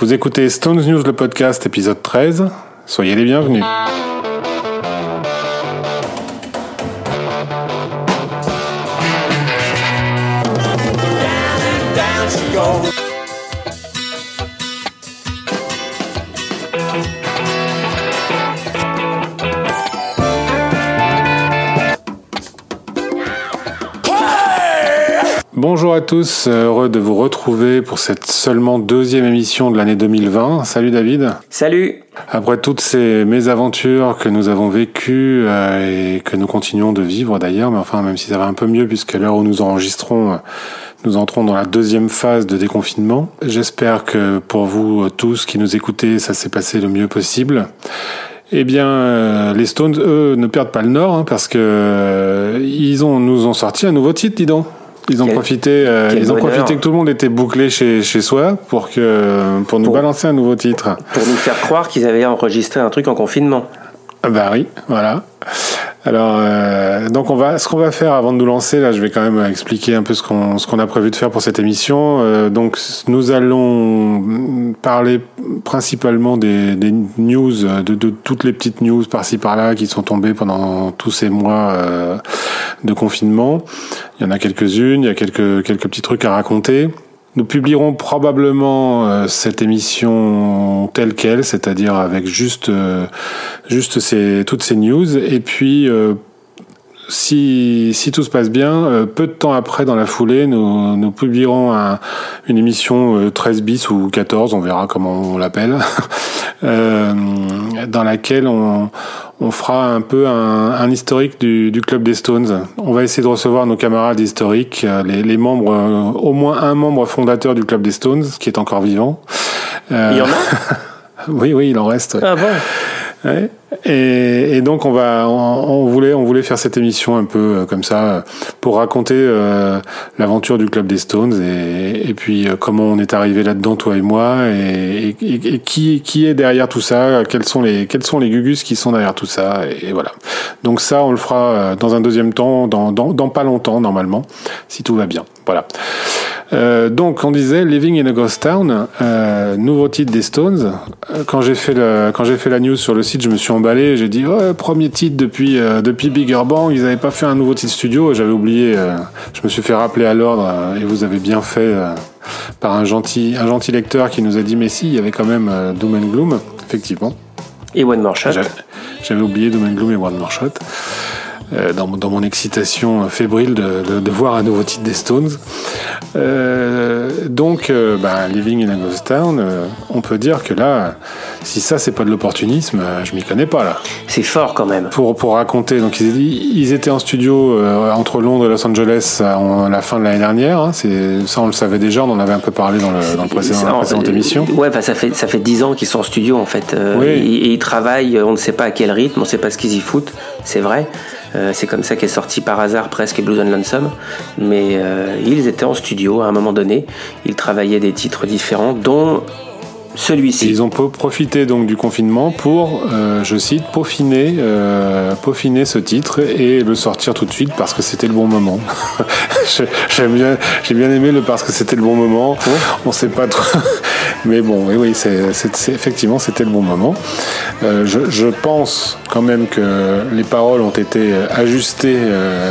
Vous écoutez Stones News, le podcast, épisode 13. Soyez les bienvenus. Bonjour à tous, heureux de vous retrouver pour cette seulement deuxième émission de l'année 2020. Salut David. Salut. Après toutes ces mésaventures que nous avons vécues euh, et que nous continuons de vivre d'ailleurs, mais enfin même si ça va un peu mieux puisque l'heure où nous enregistrons, nous entrons dans la deuxième phase de déconfinement. J'espère que pour vous tous qui nous écoutez, ça s'est passé le mieux possible. Eh bien, euh, les Stones, eux, ne perdent pas le nord hein, parce que euh, ils ont nous ont sorti un nouveau titre, dis donc. Ils ont profité, euh, ils ont profité que tout le monde était bouclé chez, chez soi pour que pour nous balancer un nouveau titre. Pour nous faire croire qu'ils avaient enregistré un truc en confinement. Ah bah oui, voilà. Alors, euh, donc on va, ce qu'on va faire avant de nous lancer, là, je vais quand même expliquer un peu ce qu'on ce qu'on a prévu de faire pour cette émission. Euh, donc, nous allons parler principalement des, des news, de, de, toutes les petites news par-ci par-là qui sont tombées pendant tous ces mois euh, de confinement. Il y en a quelques-unes, il y a quelques quelques petits trucs à raconter. Nous publierons probablement euh, cette émission telle quelle, c'est-à-dire avec juste euh, juste ces, toutes ces news. Et puis, euh, si, si tout se passe bien, peu de temps après, dans la foulée, nous, nous publierons un, une émission 13 bis ou 14, on verra comment on l'appelle, dans laquelle on, on fera un peu un, un historique du, du, club des Stones. On va essayer de recevoir nos camarades historiques, euh, les, les membres, euh, au moins un membre fondateur du club des Stones, qui est encore vivant. Euh, il y en a Oui, oui, il en reste. Ah bon? Et, et, donc on va, on, on, voulait, on voulait faire cette émission un peu euh, comme ça pour raconter euh, l'aventure du club des Stones et, et puis euh, comment on est arrivé là-dedans toi et moi et, et, qui, qui est derrière tout ça, quels sont les, quels sont les gugus qui sont derrière tout ça et, voilà. Donc ça on le fera dans un deuxième temps, dans, dans, dans pas longtemps normalement, si tout va bien. Voilà. Euh, donc, on disait Living in a Ghost Town, euh, nouveau titre des Stones. Euh, quand j'ai fait le, quand j'ai fait la news sur le site, je me suis emballé. J'ai dit, oh, premier titre depuis euh, depuis Bigger Bang. Ils n'avaient pas fait un nouveau titre studio. J'avais oublié. Euh, je me suis fait rappeler à l'ordre et vous avez bien fait par un gentil un gentil lecteur qui nous a dit, mais si, il y avait quand même Doom and Gloom, effectivement. Et One More Shot. J'avais oublié Doom and Gloom et One More Shot. Euh, dans, dans, mon excitation fébrile de, de, de, voir un nouveau titre des Stones. Euh, donc, euh, bah, Living in a Ghost Town, euh, on peut dire que là, si ça c'est pas de l'opportunisme, euh, je m'y connais pas là. C'est fort quand même. Pour, pour raconter, donc ils, ils étaient en studio entre Londres et Los Angeles à, la fin de l'année dernière. Hein, c'est ça on le savait déjà, on en avait un peu parlé dans, le, dans, le précédent, la précédente émission. Ouais, bah, ça fait ça fait dix ans qu'ils sont en studio en fait. oui. et, et ils travaillent, on ne sait pas à quel rythme, on ne sait pas ce qu'ils y foutent, c'est vrai. Euh, c'est comme ça qu'est sorti par hasard presque Blues and Lonesome. Mais euh, ils étaient en studio à un moment donné. Ils travaillaient des titres différents, dont celui-ci. Ils ont profité donc du confinement pour, euh, je cite, peaufiner, euh, peaufiner ce titre et le sortir tout de suite parce que c'était le bon moment. j'ai bien, j'ai bien aimé le parce que c'était le bon moment. Oh. On sait pas trop, mais bon, oui, oui, c'est, effectivement c'était le bon moment. Euh, je, je, pense quand même que les paroles ont été ajustées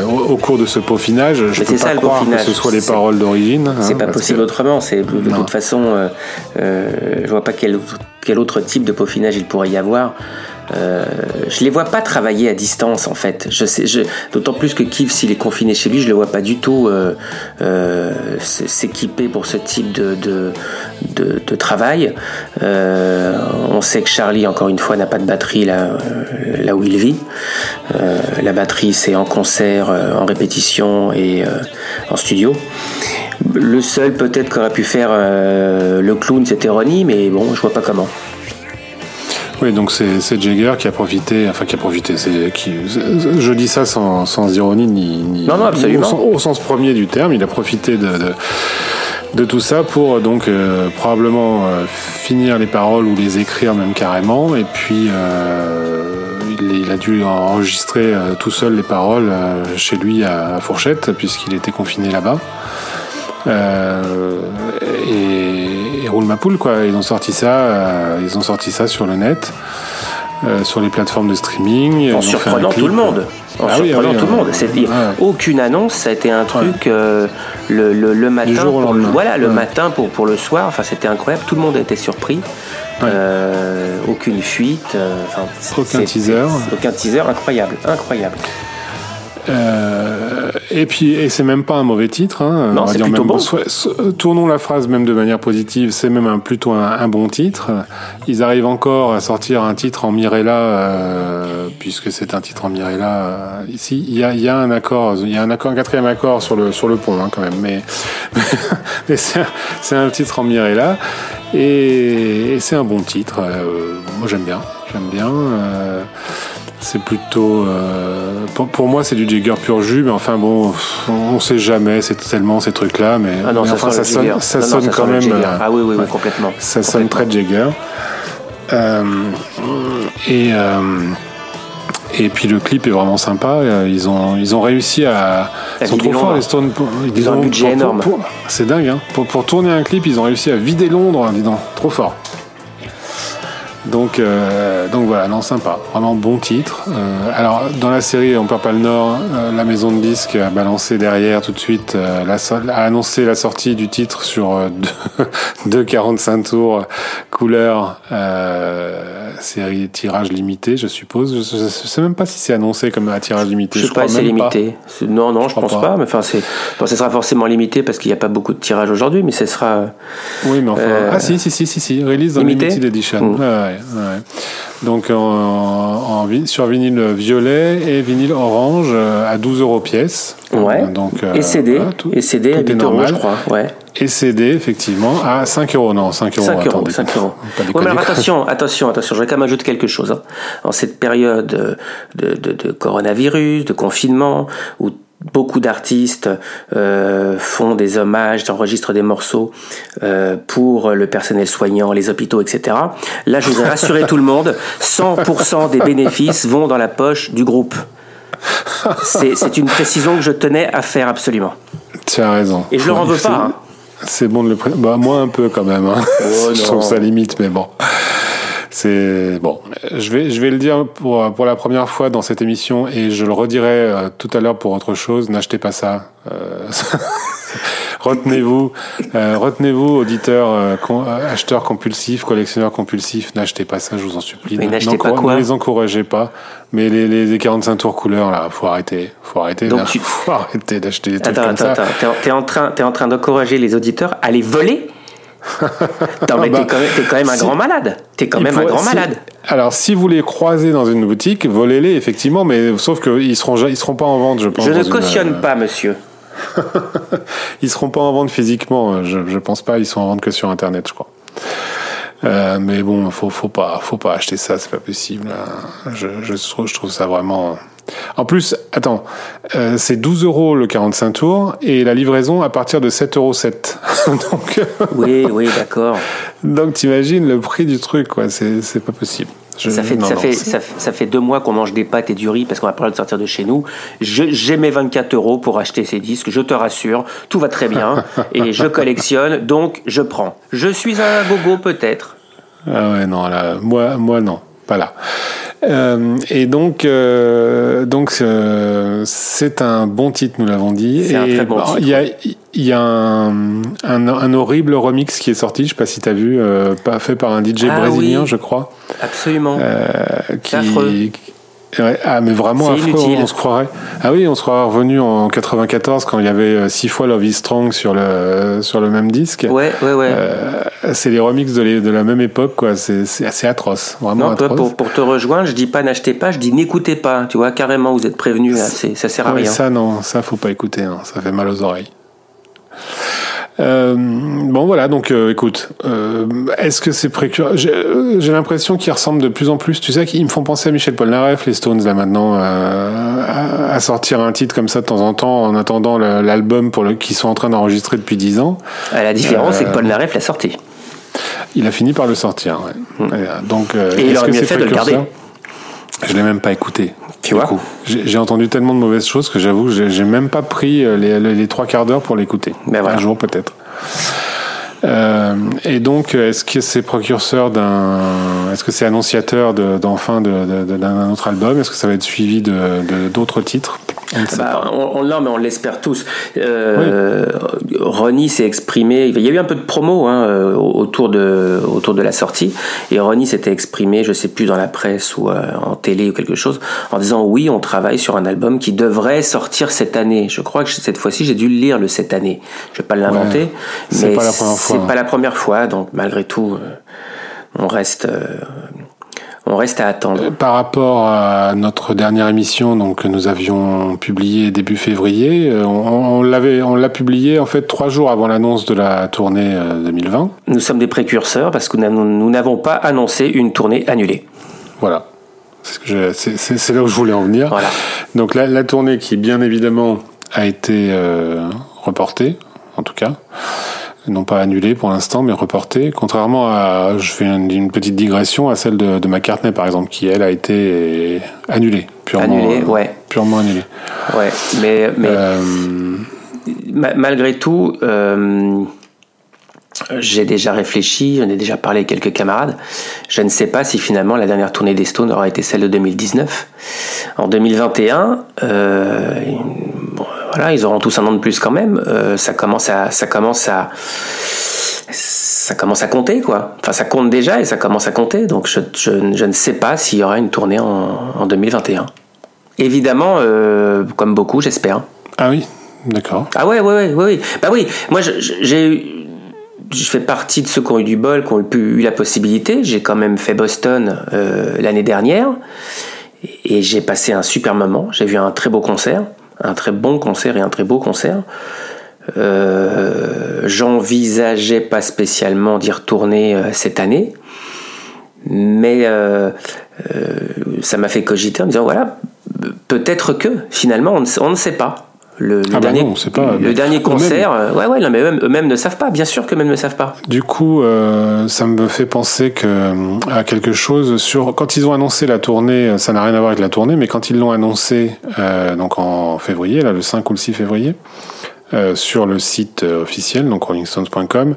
au, au, cours de ce peaufinage. Je mais peux pas ça, croire que ce soit les paroles d'origine. C'est hein, pas possible que... autrement. C'est de non. toute façon. Je vois pas quel quel autre type de peaufinage il pourrait y avoir. Euh, je les vois pas travailler à distance en fait. D'autant plus que Kiv, s'il est confiné chez lui, je le vois pas du tout euh, euh, s'équiper pour ce type de, travail. Euh, on sait que Charlie, encore une fois, n'a pas de batterie là, où il vit. La batterie, c'est en concert, en répétition et en studio. Le seul peut-être qu'aurait pu faire le clown, c'était Ronnie, mais bon, je vois pas comment. Oui, donc c'est Jagger qui a profité, enfin qui a profité. Qui, je dis ça sans, sans ironie ni, ni non, non, absolument. Au, au, sens premier du terme, il a profité de, de, de tout ça pour donc euh, probablement euh, finir les paroles ou les écrire même carrément, et puis euh, il, il, a dû enregistrer tout seul les paroles chez lui à Fourchette puisqu'il était confiné là-bas. Euh, et, ils roulent ma poule quoi. Ils ont sorti ça, ils ont sorti ça sur le net. sur les plateformes de streaming. En surprenant tout le monde. En ah surprenant tout le monde. C'est aucune annonce, ça a été un truc le, le, le, matin. Pour, voilà, le matin pour, pour le soir. Enfin, c'était incroyable. Tout le monde a été surpris. aucune fuite. aucun teaser. Aucun teaser, incroyable, incroyable. Euh, et puis, et c'est même pas un mauvais titre. Hein, non, c'est plutôt bon. tournons la phrase même de manière positive. C'est même un, plutôt un, bon titre. Ils arrivent encore à sortir un titre en Mirella, euh, puisque c'est un titre en Mirella. Euh, ici, il y a, y a, un accord, il y a un accord, un quatrième accord sur le sur le pont hein, quand même. Mais, mais c'est un, titre en Mirella et, et c'est un bon titre. Euh, moi, j'aime bien. J'aime bien. C'est plutôt. Euh, pour, moi, c'est du Jagger pur jus, mais enfin bon, on sait jamais, c'est tellement ces trucs-là, mais, ah non, ça, enfin, ça, sonne, ça sonne quand même. Euh, ah oui, oui, oui, complètement. Ça sonne très Jagger. Euh, et. Et puis le clip est vraiment sympa. Ils ont, ils ont réussi à. Ils sont trop forts, les Stones. Ils, ont un budget énorme. C'est dingue, hein. Pour, pour, tourner un clip, ils ont réussi à vider Londres, dis donc. Trop fort. Donc, euh, donc voilà, non, sympa. Vraiment bon titre. Euh, alors, dans la série On perd pas le Nord, euh, la maison de disques a balancé derrière tout de suite, la, a annoncé la sortie du titre sur deux, 45 tours, couleur, série tirage limité, je suppose. Je, ne sais même pas si c'est annoncé comme un tirage limité. Je, sais pas si c'est limité. Non, non, je, pense pas. Mais enfin, c'est, ce sera forcément limité parce qu'il n'y a pas beaucoup de tirages aujourd'hui, mais ce sera. Oui, mais enfin. ah si, si, si, si, si. Release dans Limited Edition. Mmh. Ouais, ouais. Donc en, sur vinyle violet et vinyle orange euh, à 12 euros pièce. Ouais. Donc, euh, et CD. et CD à 8 euros, je crois. Ouais. Et CD, effectivement, à 5 euros. Non, 5 euros. 5 euros. 5 euros. Ouais, mais attention, attention, attention. Je vais quand même ajouter quelque chose. Hein. En cette période de, de, de coronavirus, de confinement, où beaucoup d'artistes euh, font des hommages, enregistrent des morceaux euh, pour le personnel soignant, les hôpitaux, etc. Là, je voudrais rassurer tout le monde, 100% des bénéfices vont dans la poche du groupe. C'est une précision que je tenais à faire absolument. Tu as raison. Et je ne leur en veux pas. Hein. C'est bon de le bah, moi un peu quand même. Hein. Oh, je trouve ça limite, mais bon. C'est bon. Je vais, je vais le dire pour, pour la première fois dans cette émission et je le redirai euh, tout à l'heure pour autre chose. N'achetez pas ça. Euh, retenez-vous, euh, retenez-vous, auditeurs, euh, euh, acheteurs compulsifs, collectionneurs compulsifs, n'achetez pas ça, je vous en supplie. Mais n'achetez pas quoi Ne les encouragez pas. Mais les, les, 45 tours couleurs, là, faut arrêter. Faut arrêter. Donc tu... Faut arrêter d'acheter des trucs attends, comme attends, ça. Attends, t'es en train, t'es en train d'encourager les auditeurs à les voler non, mais t'es quand, même un grand malade. T'es quand même un grand malade. Alors, si vous les croisez dans une boutique, volez-les effectivement, mais sauf qu'ils seront, ils seront pas en vente, je pense. Je ne cautionne pas, monsieur. ils seront pas en vente physiquement, je, je pense pas. Ils sont en vente que sur Internet, je crois. Euh, mais bon, faut, faut pas, faut pas acheter ça, c'est pas possible. Je, je, trouve, je trouve ça vraiment. En plus, attends, euh, c'est 12 euros le 45 tours et la livraison à partir de 7,7 euros. Donc. oui, oui, d'accord. Donc t'imagines le prix du truc, quoi. C'est pas possible. ça, fait, ça, fait, ça, fait deux mois qu'on mange des pâtes et du riz parce qu'on a pas le de sortir de chez nous. J'ai mes 24 euros pour acheter ces disques, je te rassure, tout va très bien et je collectionne, donc je prends. Je suis un gogo peut-être. Ah ouais, non, là, moi, moi non, pas là. Euh, et donc, euh, donc euh, c'est un bon titre, nous l'avons dit. C'est un très bon titre. Il y a, il y a un, un, un, horrible remix qui est sorti, je sais pas si tu as vu, euh, fait par un DJ ah brésilien, je crois. Absolument. Euh, qui, ah, mais vraiment affreux, on se croirait. Ah oui, on se croirait revenu en 94 quand il y avait euh, six fois Love is Strong sur le, sur le même disque. Ouais, ouais, ouais. Euh, c'est les remixes de, de, la même époque, quoi. C'est assez atroce, vraiment non, atroce. Pour, pour, te rejoindre, je dis pas n'achetez pas, je dis n'écoutez pas. Tu vois, carrément, vous êtes prévenus, ça sert à rien. Ça, non, ça, faut pas écouter, hein. ça fait mal aux oreilles. Euh, bon voilà, donc euh, écoute, euh, est-ce que c'est précurseur J'ai l'impression qu'ils ressemblent de plus en plus, tu sais, qu'ils me font penser à Michel Polnareff, les Stones là maintenant, à, à, sortir un titre comme ça de temps en temps en attendant l'album pour le qu'ils sont en train d'enregistrer depuis 10 ans. la différence, c'est que Polnareff l'a sorti. Il a fini par le sortir, ouais. Hmm. Donc, Et il aurait mieux fait de le garder. Je l'ai même pas écouté. Tu vois J'ai entendu tellement de mauvaises choses que j'avoue, j'ai même pas pris euh, les, les, trois quarts d'heure pour l'écouter. Ben voilà. Un jour peut-être. Euh, et donc, est-ce que c'est précurseur d'un, est-ce que c'est annonciateur d'enfin de, d'un autre album? Est-ce que ça va être suivi de d'autres titres? On, bah, on, non, mais on l'espère tous. Euh, Ronnie s'est exprimé. Il y a eu un peu de promo hein, euh, autour de autour de la sortie, et Ronnie s'était exprimé, je sais plus dans la presse ou euh, en télé ou quelque chose, en disant oui, on travaille sur un album qui devrait sortir cette année. Je crois que cette fois-ci, j'ai dû le lire le cette année. Je vais pas l'inventer, mais c'est pas la première fois. Donc malgré tout, euh, on reste on reste à attendre. Euh, par rapport à notre dernière émission, donc que nous avions publié début février, euh, on, l'avait, on l'a publié en fait trois jours avant l'annonce de la tournée 2020. Euh, nous sommes des précurseurs parce que nous n'avons pas annoncé une tournée annulée. Voilà. C'est là où je voulais en venir. Voilà. Donc la, la, tournée qui bien évidemment a été reportée, en tout cas non pas annulé pour l'instant, mais reporté. Contrairement à, je fais une, petite digression à celle de, de, McCartney par exemple, qui elle a été annulée, purement, annulée, ouais. purement annulée. Ouais, mais, mais euh, malgré tout, euh, j'ai déjà réfléchi, j'en ai déjà parlé avec quelques camarades. Je ne sais pas si finalement la dernière tournée des Stones aura été celle de 2019. En 2021, euh, voilà, ils auront tous un an de plus quand même. Euh, ça commence à, ça commence à, ça commence à compter quoi. Enfin, ça compte déjà et ça commence à compter. Donc, je, je, ne sais pas s'il y aura une tournée en, en 2021. Évidemment, euh, comme beaucoup, j'espère. Ah oui, d'accord. Ah ouais, ouais, ouais, ouais. Bah oui, moi, j'ai je fais partie de ceux qui ont eu du bol, qui ont eu la possibilité. J'ai quand même fait Boston euh, l'année dernière et j'ai passé un super moment. J'ai vu un très beau concert un très bon concert et un très beau concert. Euh, J'envisageais pas spécialement d'y retourner euh, cette année, mais euh, ça m'a fait cogiter en me disant voilà, peut-être que finalement on ne sait pas. Le, ah bah dernier, pas, le dernier concert, euh, ouais, ouais, mais eux-mêmes ne savent pas, bien sûr qu'eux-mêmes ne savent pas. Du coup, euh, ça me fait penser que, euh, à quelque chose sur. Quand ils ont annoncé la tournée, ça n'a rien à voir avec la tournée, mais quand ils l'ont annoncé, euh, donc en février, là, le 5 ou le 6 février, euh, sur le site officiel, donc rollingstones.com,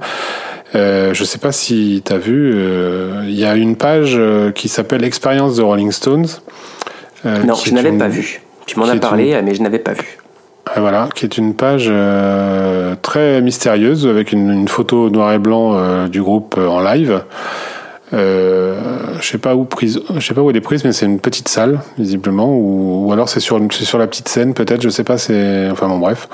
euh, je sais pas si tu as vu, il y a une page qui s'appelle Expérience de Rolling Stones. non, je n'avais pas vu. Tu m'en as parlé, mais je n'avais pas vu. Voilà, qui est une page euh, très mystérieuse avec une, photo noir et blanc euh, du groupe euh, en live. je sais pas où prise, je sais pas où elle est prise, mais c'est une petite salle visiblement, ou, ou alors c'est sur sur la petite scène peut-être, je sais pas. C'est enfin bon bref,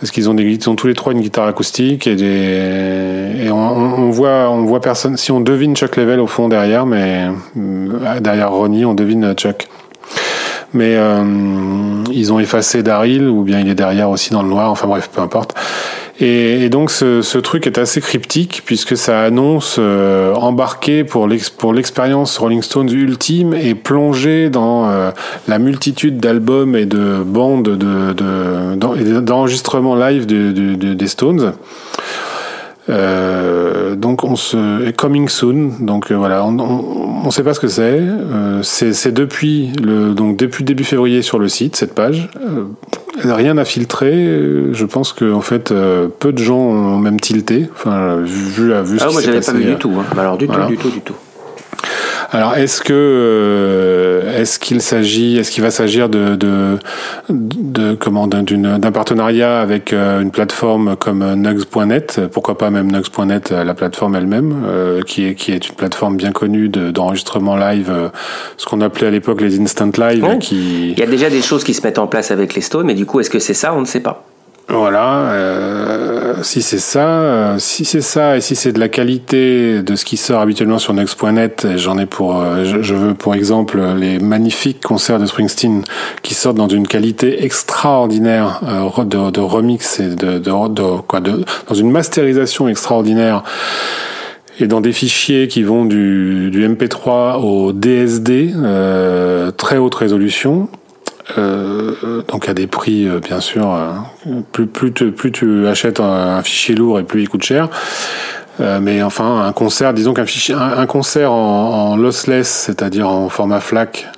parce qu'ils ont des ils ont tous les trois une guitare acoustique et des et on, on, voit on voit personne. Si on devine Chuck Level au fond derrière, mais derrière Ronnie on devine Chuck mais euh, ils ont effacé Daryl ou bien il est derrière aussi dans le noir. Enfin bref, peu importe. Et, donc ce, truc est assez cryptique puisque ça annonce euh, embarquer pour l'expérience Rolling Stones ultime et plonger dans euh, la multitude d'albums et de bandes d'enregistrements de, de, live de, de, des Stones. Euh, donc on se coming soon. Donc euh, voilà, on, on, sait pas ce que c'est. Euh, c'est depuis le donc depuis début février sur le site cette page. Rien à filtrer. Je pense que en fait peu de gens ont même tilté. Enfin vu vu. Ah moi j'avais pas vu du tout. Hein. Alors du tout du tout du tout. Alors, est-ce que euh, est-ce qu'il s'agit, est-ce qu'il va s'agir de, de, de comment d'un partenariat avec euh, une plateforme comme Nugs.net, pourquoi pas même Nugs.net, la plateforme elle-même, euh, qui est qui est une plateforme bien connue d'enregistrement live, ce qu'on appelait à l'époque les instant live. Qui... Il y a déjà des choses qui se mettent en place avec les Stones, mais du coup, est-ce que c'est ça? On ne sait pas. Voilà, euh, si c'est ça, euh, si c'est ça et si c'est de la qualité de ce qui sort habituellement sur Next.net, j'en ai pour, euh, je, veux pour exemple les magnifiques concerts de Springsteen qui sortent dans une qualité extraordinaire de, remix et de, de, de, quoi, de, dans une masterisation extraordinaire et dans des fichiers qui vont du, du MP3 au DSD, très haute résolution, euh, donc à des prix euh, bien sûr euh, plus plus tu, plus tu achètes un, fichier lourd et plus il coûte cher mais enfin un concert disons qu'un fichier un, concert en, lossless c'est-à-dire en format FLAC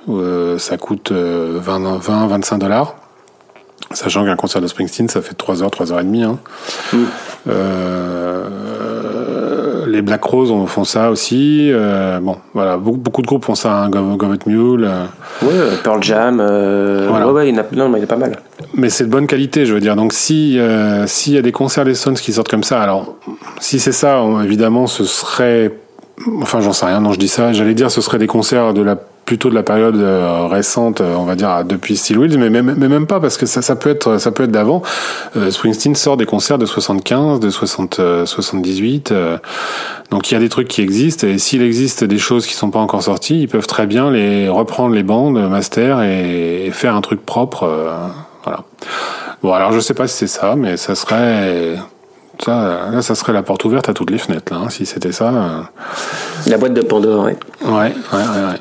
ça coûte 20 20 25 dollars sachant qu'un concert de Springsteen ça fait 3 heures 3 heures et demie hein. Mm. Les Black Rose font ça aussi. bon, voilà, beaucoup, beaucoup, de groupes font ça. Hein, Govet Mule. Ouais, Pearl Jam. Voilà. Ouais, ouais, il y en a, non, mais il y en a pas mal. Mais c'est de bonne qualité, je veux dire. Donc si s'il y a des concerts des Stones qui sortent comme ça, alors si c'est ça, évidemment, ce serait Enfin, j'en sais rien. Non, je dis ça. J'allais dire, ce serait des concerts de la plutôt de la période euh, récente, euh, on va dire depuis Steel Wheels, mais même, mais même pas parce que ça, ça peut être ça peut être d'avant. Euh, Springsteen sort des concerts de 75, de 60, 78, donc il y a des trucs qui existent et s'il existe des choses qui sont pas encore sorties, ils peuvent très bien les reprendre les bandes master et, faire un truc propre. voilà. Bon, alors je sais pas si c'est ça, mais ça serait ça, là, ça serait la porte ouverte à toutes les fenêtres, là, hein, si c'était ça. La boîte de Pandore, oui. Ouais, ouais, ouais.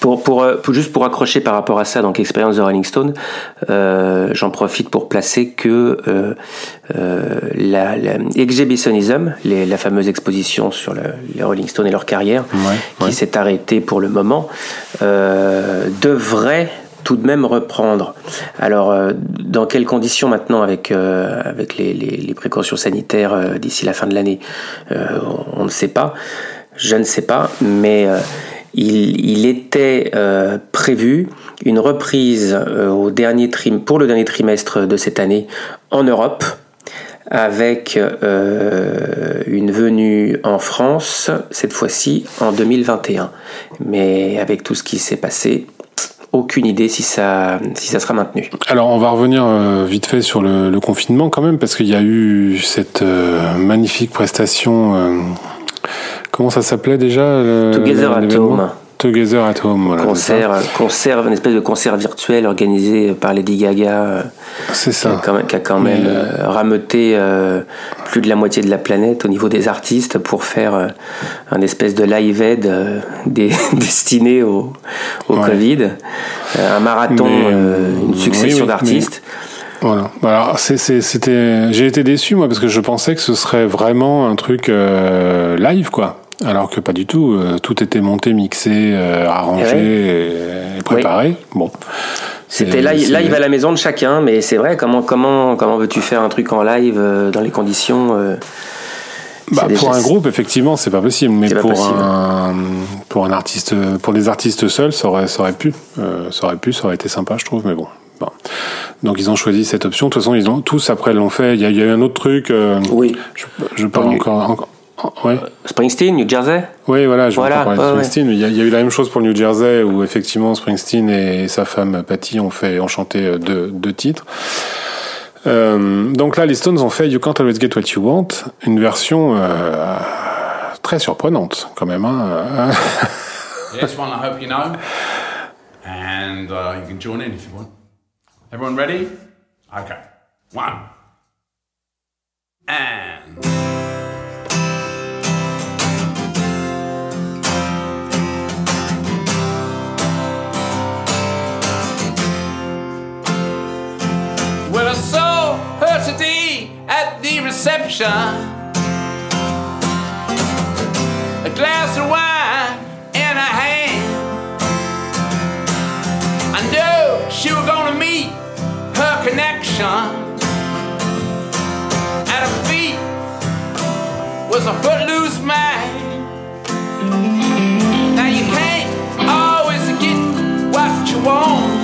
Pour, pour, euh, pour, juste pour accrocher par rapport à ça, donc expérience de Rolling Stone, euh, j'en profite pour placer que euh, euh, la, la Exhibitionism, les, la fameuse exposition sur le, les Rolling Stones et leur carrière, qui s'est arrêtée pour le moment, euh, devrait tout de même reprendre. Alors, euh, dans quelles conditions maintenant avec, euh, avec les, les, précautions sanitaires euh, d'ici la fin de l'année on, ne sait pas. Je ne sais pas, mais il, était prévu une reprise au dernier trim, pour le dernier trimestre de cette année en Europe avec une venue en France, cette fois-ci en 2021. Mais avec tout ce qui s'est passé, aucune idée si ça, si ça sera maintenu. Alors on va revenir euh, vite fait sur le, confinement quand même, parce qu'il y a eu cette euh, magnifique prestation. Euh, comment ça s'appelait déjà Together at Home. Together at Home. Voilà, concert, concert, une espèce de concert virtuel organisé par Lady Gaga. C'est ça. Qui a quand même, rameuté plus de la moitié de la planète au niveau des artistes pour faire un espèce de live aid destiné au, au Covid. un marathon, une succession d'artistes. Voilà. Alors c'était, j'ai été déçu moi parce que je pensais que ce serait vraiment un truc live quoi. Alors que pas du tout. Euh, tout était monté, mixé, euh, arrangé eh et, préparé. Bon. C'était live, live, à la maison de chacun, mais c'est vrai, comment, comment, comment veux-tu faire un truc en live euh, dans les conditions bah, pour un groupe, effectivement, c'est pas possible, mais pour un pour un artiste, pour des artistes seuls, ça aurait ça aurait pu, ça aurait pu, ça aurait été sympa, je trouve, mais bon. Donc ils ont choisi cette option. De toute façon, ils ont tous après l'ont fait. Il y, a, il y a eu un autre truc. oui. Je, je parle encore, encore Ouais. Springsteen, New Jersey Oui, voilà, je voilà, parler de Springsteen. Il, y a, il, y a, eu la même chose pour le New Jersey où effectivement Springsteen et sa femme Patty ont fait ont chanté euh, deux, deux titres. Euh, donc là, les Stones ont fait You Can't Always Get What You Want, une version euh, très surprenante quand même. Hein. yes, one I hope you know, and uh, you can join in if you want. Everyone ready? Okay, one and. Reception. A glass of wine in her hand. I knew she was gonna meet her connection. At her feet was a footloose man. Now you can't always get what you want.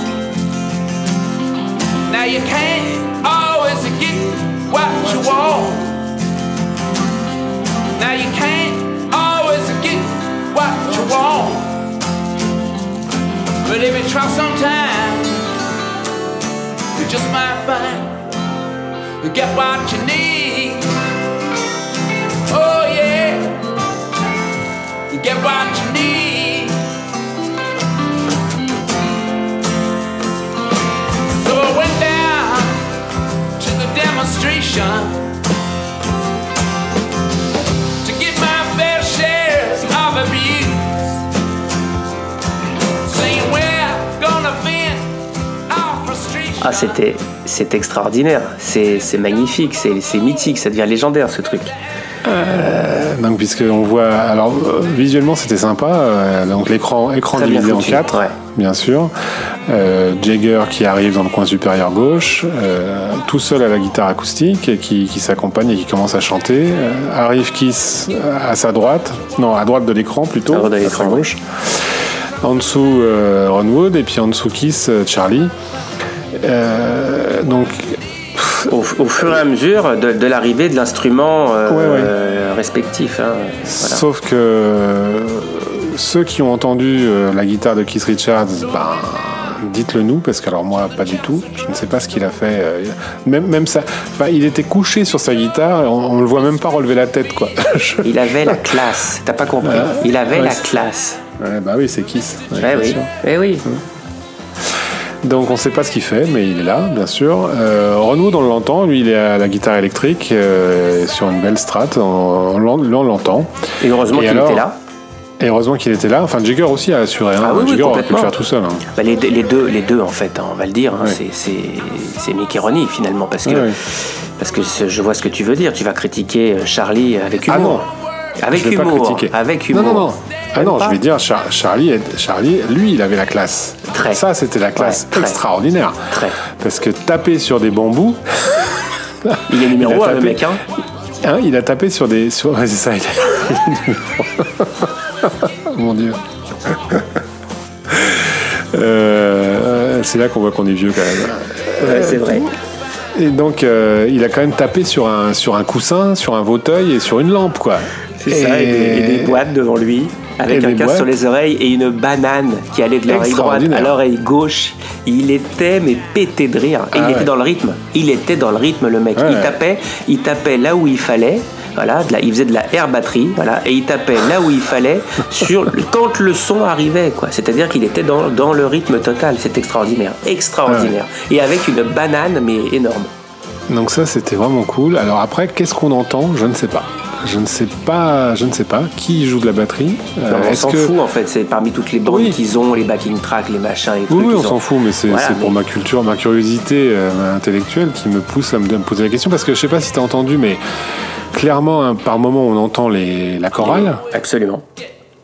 Now you can't Now you can't always get what you want. But if you try sometimes, you just might find you get what you need. Oh yeah, you get what you need. demonstration to Ah, c'était, c'est extraordinaire, c'est, c'est magnifique, c'est, c'est mythique, ça devient légendaire ce truc. Euh, donc puisque on voit, alors euh, visuellement c'était sympa, euh, donc l'écran écran divisé en quatre, ouais. bien sûr. Euh, Jagger qui arrive dans le coin supérieur gauche, euh, tout seul à la guitare acoustique et qui, qui s'accompagne et qui commence à chanter. Arrive Kiss à sa droite, non à droite de l'écran plutôt, À droite de à l'écran, sa gauche. En dessous Ron Wood et puis en dessous Kiss Charlie. Euh, donc Au, au fur et à mesure de, de l'arrivée de l'instrument euh, Ouais, ouais. euh, respectif. hein. Voilà. Sauf que euh, ceux qui ont entendu la guitare de Keith Richards, ben, dites-le nous, parce que alors moi, pas du tout. Je ne sais pas ce qu'il a fait. Même, même ça, enfin, il était couché sur sa guitare, et on, on le voit même pas relever la tête, quoi. Je- Il avait la classe, t'as pas compris Ouais. Il avait Ouais, la classe. Bah oui, c'est bien oui, sûr. eh oui. Donc on ne sait pas ce qu'il fait, mais il est là, bien sûr. Euh, Wood, on l'entend, lui, il est à la guitare électrique euh, sur une belle strat, on, on l'en- on l'entend. Et heureusement qu'il était là. Et heureusement qu'il était là. Enfin, Jagger aussi a assuré. Hein. Ah oui, oui, Jagger aurait pu le faire tout seul. hein. Bah, les, deux- les deux, les deux en fait, hein, on va le dire, c'est- Mickey Ronnie finalement parce que parce je vois ce que tu veux dire. Tu vas critiquer euh, Charlie avec Ah humour. Avec je vais pas humour. critiquer. Avec humour. Non, non, non. Ah non, pas je vais dire, Char- Charlie, est- Charlie, lui, il avait la classe. Très. Ça, c'était la classe Ouais, très. extraordinaire. Très. Parce que taper sur des bambous, Il est numéro Il a 1 le tapé. mec. Hein. hein, il a tapé sur des. Sur... Ouais, c'est ça. il a- Mon Dieu. Euh, c'est là qu'on voit qu'on est vieux quand même. Ouais, c'est vrai. Et donc, euh, il a quand même tapé sur un, sur un coussin, sur un fauteuil et sur une lampe, quoi. C'est ça, et des, et des boîtes devant lui, avec Et un casque boîtes. sur les oreilles et une banane qui allait de l'oreille droite à l'oreille gauche. Il était mais pété de rire. Et Ah il était ouais. dans le rythme. Il était dans le rythme, le mec. Ouais, il tapait, il tapait là où il fallait. Voilà, de la- il faisait de la air batterie, voilà, et il tapait là où il fallait sur quand le son arrivait, quoi. C'est-à-dire qu'il était dans, dans le rythme total. C'est extraordinaire, extraordinaire. Et avec une banane mais énorme. Donc ça, c'était vraiment cool. Alors après, qu'est-ce qu'on entend? Je ne sais pas. Je ne sais pas. Je ne sais pas qui joue de la batterie. Euh, Non, on s'en que- fout en fait, c'est parmi toutes les bandes Oui. qu'ils ont, les backing tracks, les machins, les trucs. Oui, oui, on s'en fout, mais c'est Voilà, pour ma culture, ma curiosité euh, intellectuelle qui me pousse à me, me poser la question. Parce que je sais pas si tu as entendu, mais clairement, hein, par moment, on entend les, la chorale. Absolument.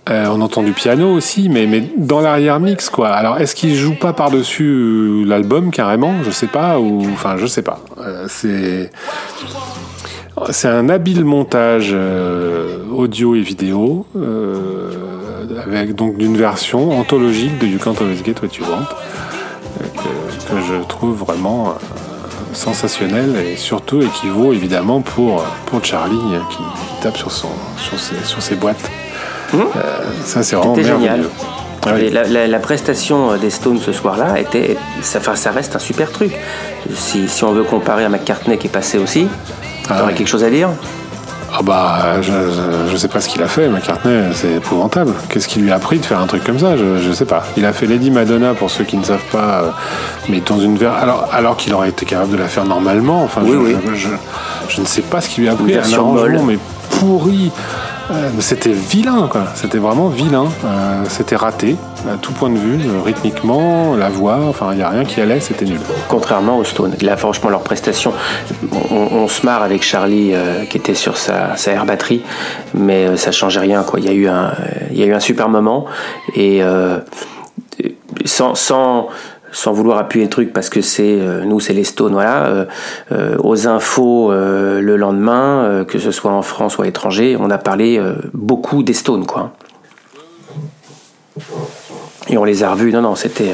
Euh, on entend du piano aussi, mais, mais dans l'arrière-mix, quoi. Alors, est-ce qu'il joue pas par-dessus l'album, carrément? Je sais pas, ou... Enfin, je sais pas. Euh, c'est... C'est un habile montage euh, audio et vidéo, euh, avec donc d'une version anthologique de You Can't Always Get What You Want, euh, que, que je trouve vraiment sensationnel et surtout équivaut évidemment pour, pour Charlie qui, qui tape sur, son, sur, ses, sur ses boîtes. Euh, ça, c'est vraiment C'était génial. merveilleux. Ah oui. La, la- la prestation des Stones ce soir-là était, ça, ça reste un super truc. Si, si on veut comparer à McCartney qui est passé aussi, Ah t'aurais ouais. quelque chose à dire Ah bah, je, je, je sais pas ce qu'il a fait, McCartney, c'est épouvantable. Qu'est-ce qui lui a appris de faire un truc comme ça? Je, je sais pas. Il a fait Lady Madonna, pour ceux qui ne savent pas, euh, mais dans une ver... alors, alors qu'il aurait été capable de la faire normalement. Enfin, Oui, je, oui. Ne sais pas ce qui lui a appris. Un version arrangement, molle. mais pourri. C'était vilain, quoi. C'était vraiment vilain. Euh, c'était raté, à tout point de vue, euh, rythmiquement, la voix, enfin, il n'y a rien qui allait, c'était nul. Contrairement aux Stones. Là, franchement, leur prestation, on, se marre avec Charlie euh, qui était sur sa, sa air batterie, mais ça changeait rien. Quoi. Il, y a eu un, il y a eu un super moment et sans, sans, sans vouloir appuyer le truc parce que c'est euh, nous c'est les Stones voilà euh, euh, aux infos le lendemain que ce soit en France ou à l'étranger on a parlé beaucoup des Stones quoi. Et on les a revus. Non non c'était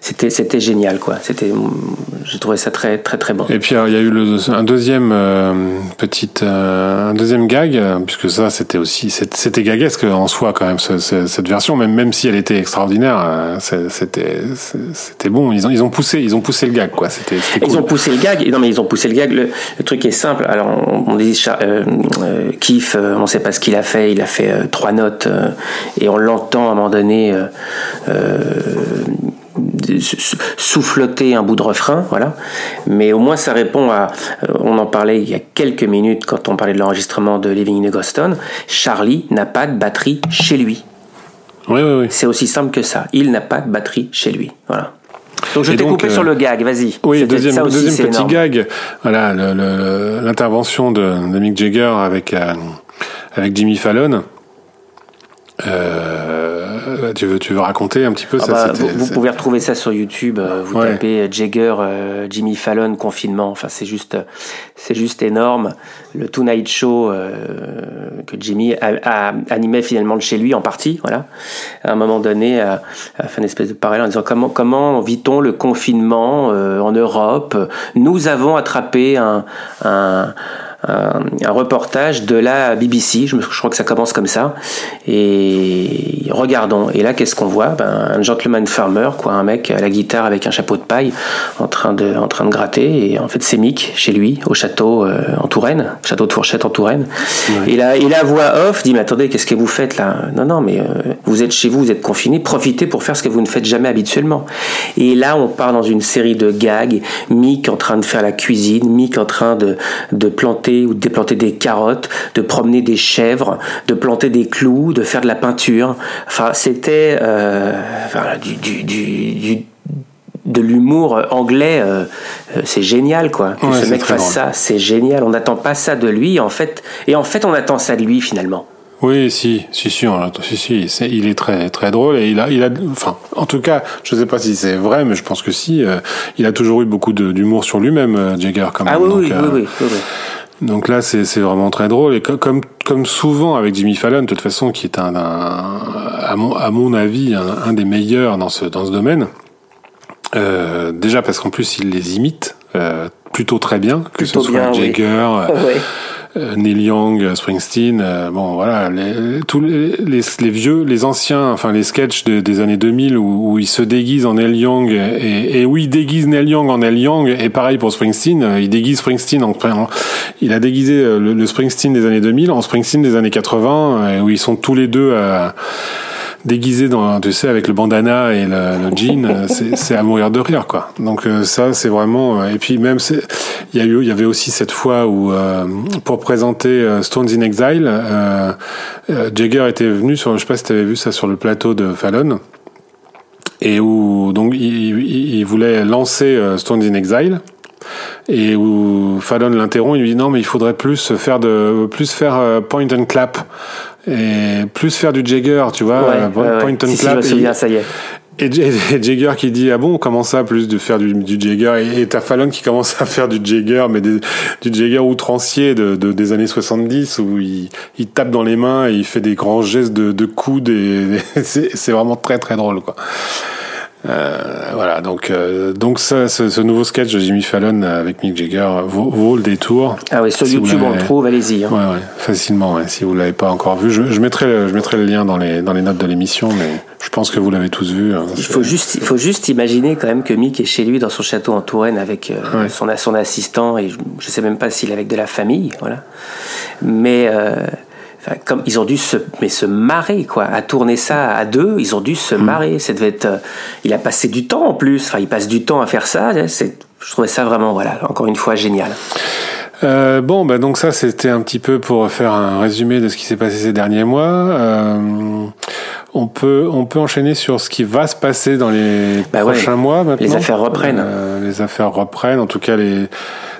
c'était c'était génial quoi c'était j'ai trouvé ça très très très bon Et puis alors, il y a eu le, un deuxième euh, petite un deuxième gag euh, puisque ça c'était aussi c'était gaguesque en soi quand même ce- ce- cette version même même si elle était extraordinaire euh, c'était c'était bon ils ont ils ont poussé ils ont poussé le gag quoi c'était Ils ont poussé le gag. Non, mais ils ont poussé le gag. Le, le truc est simple. Alors, on, on dit euh, euh, euh, on sait pas ce qu'il a fait. Il a fait euh, trois notes euh, et on l'entend à un moment donné euh, euh, souffloter un bout de refrain, voilà. Mais au moins, ça répond à. euh, on en parlait il y a quelques minutes quand on parlait de l'enregistrement de Living in Auguston. Charlie n'a pas de batterie chez lui. oui oui oui C'est aussi simple que ça. Il n'a pas de batterie chez lui. Voilà. Donc je t'ai coupé euh, sur le gag, vas-y. Oui, deuxième, ça aussi, deuxième petit énorme. gag, voilà, l'intervention de, de Mick Jagger avec euh, avec Jimmy Fallon. Euh, tu veux tu veux raconter un petit peu Ah ça bah, vous, pouvez retrouver ça sur YouTube. euh, Vous Ouais. tapez euh, Jagger, euh, Jimmy Fallon, confinement. Enfin, c'est juste, c'est juste énorme. Le Tonight Show euh, que Jimmy a, a animé finalement de chez lui en partie. Voilà. À un moment donné, a, a fait une espèce de parallèle en disant comment comment vit-on le confinement euh, en Europe? Nous avons attrapé un, un un, un reportage de la BBC, je, me- je crois que ça commence comme ça, et regardons. Et là, qu'est-ce qu'on voit? Ben, Un gentleman farmer, quoi, un mec à la guitare avec un chapeau de paille, en train de, en train de gratter. Et en fait, c'est Mick chez lui, au château euh, en Touraine, château de Fourchette en Touraine. Et là, et la voix off dit mais attendez, qu'est-ce que vous faites là? Non, non, mais euh, vous êtes chez vous, vous êtes confiné, profitez pour faire ce que vous ne faites jamais habituellement. Et là, on part dans une série de gags. Mick en train de faire la cuisine, Mick en train de, de planter ou de déplanter des carottes, de promener des chèvres, de planter des clous, de faire de la peinture. Enfin, c'était euh, enfin, du, du, du, du- de l'humour anglais, euh, euh, c'est génial quoi. Que Ouais, ce mec fasse ça, c'est génial. On n'attend pas ça de lui en fait, et en fait on attend ça de lui finalement. Oui, si, si, si, on si, si, il est très, très drôle et il a, il a, enfin, en tout cas, je sais pas si c'est vrai, mais je pense que si, euh, il a toujours eu beaucoup d'humour sur lui-même, euh, Jagger, quand même. Ah oui, Donc, oui, euh, oui, oui, oui, oui. Donc là, c'est vraiment très drôle. Et co- comme, comme souvent avec Jimmy Fallon, de toute façon, qui est un, un- à, mon, à mon avis, un, un des meilleurs dans ce, dans ce domaine. Euh, déjà parce qu'en plus, il les imite euh, plutôt très bien, que Plutôt ce soit bien. Jagger, Ouais. euh, Neil Young, euh, Springsteen, euh, bon voilà, les, tous les, les, vieux, les anciens, enfin les sketchs de- des années 2000 où, où il se déguise en Neil Young et, et où il déguise Neil Young en Neil Young et pareil pour Springsteen, euh, il déguise Springsteen en, il a déguisé euh, le, le Springsteen des années 2000 en Springsteen des années 80 euh, où ils sont tous les deux euh, déguisés dans, tu sais, avec le bandana et le, jean, euh, c'est à mourir de rire, quoi. Donc euh, ça, c'est vraiment. euh, et puis même, il y avait aussi cette fois où, pour présenter Stones in Exile, Jagger était venu sur, je sais pas si tu avais vu ça sur le plateau de Fallon, et où donc il, voulait lancer Stones in Exile. Et où Fallon l'interrompt, il lui dit non mais il faudrait plus faire de plus faire point and clap et plus faire du Jagger, tu vois, Ouais, euh, ouais, point and Si, si, je clap. et- ça y est. et, J- et Jagger qui dit ah bon comment ça plus de faire du, du Jagger? Et, et t'as Fallon qui commence à faire du Jagger mais des- du Jagger outrancier de, de- des années 70 où il, il tape dans les mains et il fait des grands gestes de, de coude et c'est c'est vraiment très très drôle quoi. Euh, voilà donc euh, donc ça ce, ce nouveau sketch de Jimmy Fallon avec Mick Jagger vaut, vaut le détour. Ah oui, sur Si YouTube on le trouve, allez-y. hein. Ouais, ouais, facilement. ouais. Si vous l'avez pas encore vu, je, je mettrai, le- je mettrai le lien dans les dans les notes de l'émission, mais je pense que vous l'avez tous vu. hein. Il faut juste, il faut juste imaginer quand même que Mick est chez lui dans son château en Touraine avec euh, Ouais. son, son assistant et je, je sais même pas s'il est avec de la famille, voilà. Mais comme ils ont dû se, mais se marrer quoi, à tourner ça à deux, ils ont dû se Mm. marrer. Ça devait être, euh, il a passé du temps en plus. Enfin, il passe du temps à faire ça. C'est, je trouvais ça vraiment, voilà, encore une fois génial. Euh, bon, bah donc ça, c'était un petit peu pour faire un résumé de ce qui s'est passé ces derniers mois. Euh, on peut on peut enchaîner sur ce qui va se passer dans les Bah ouais. prochains mois maintenant. Les affaires reprennent. Euh, les affaires reprennent. En tout cas, les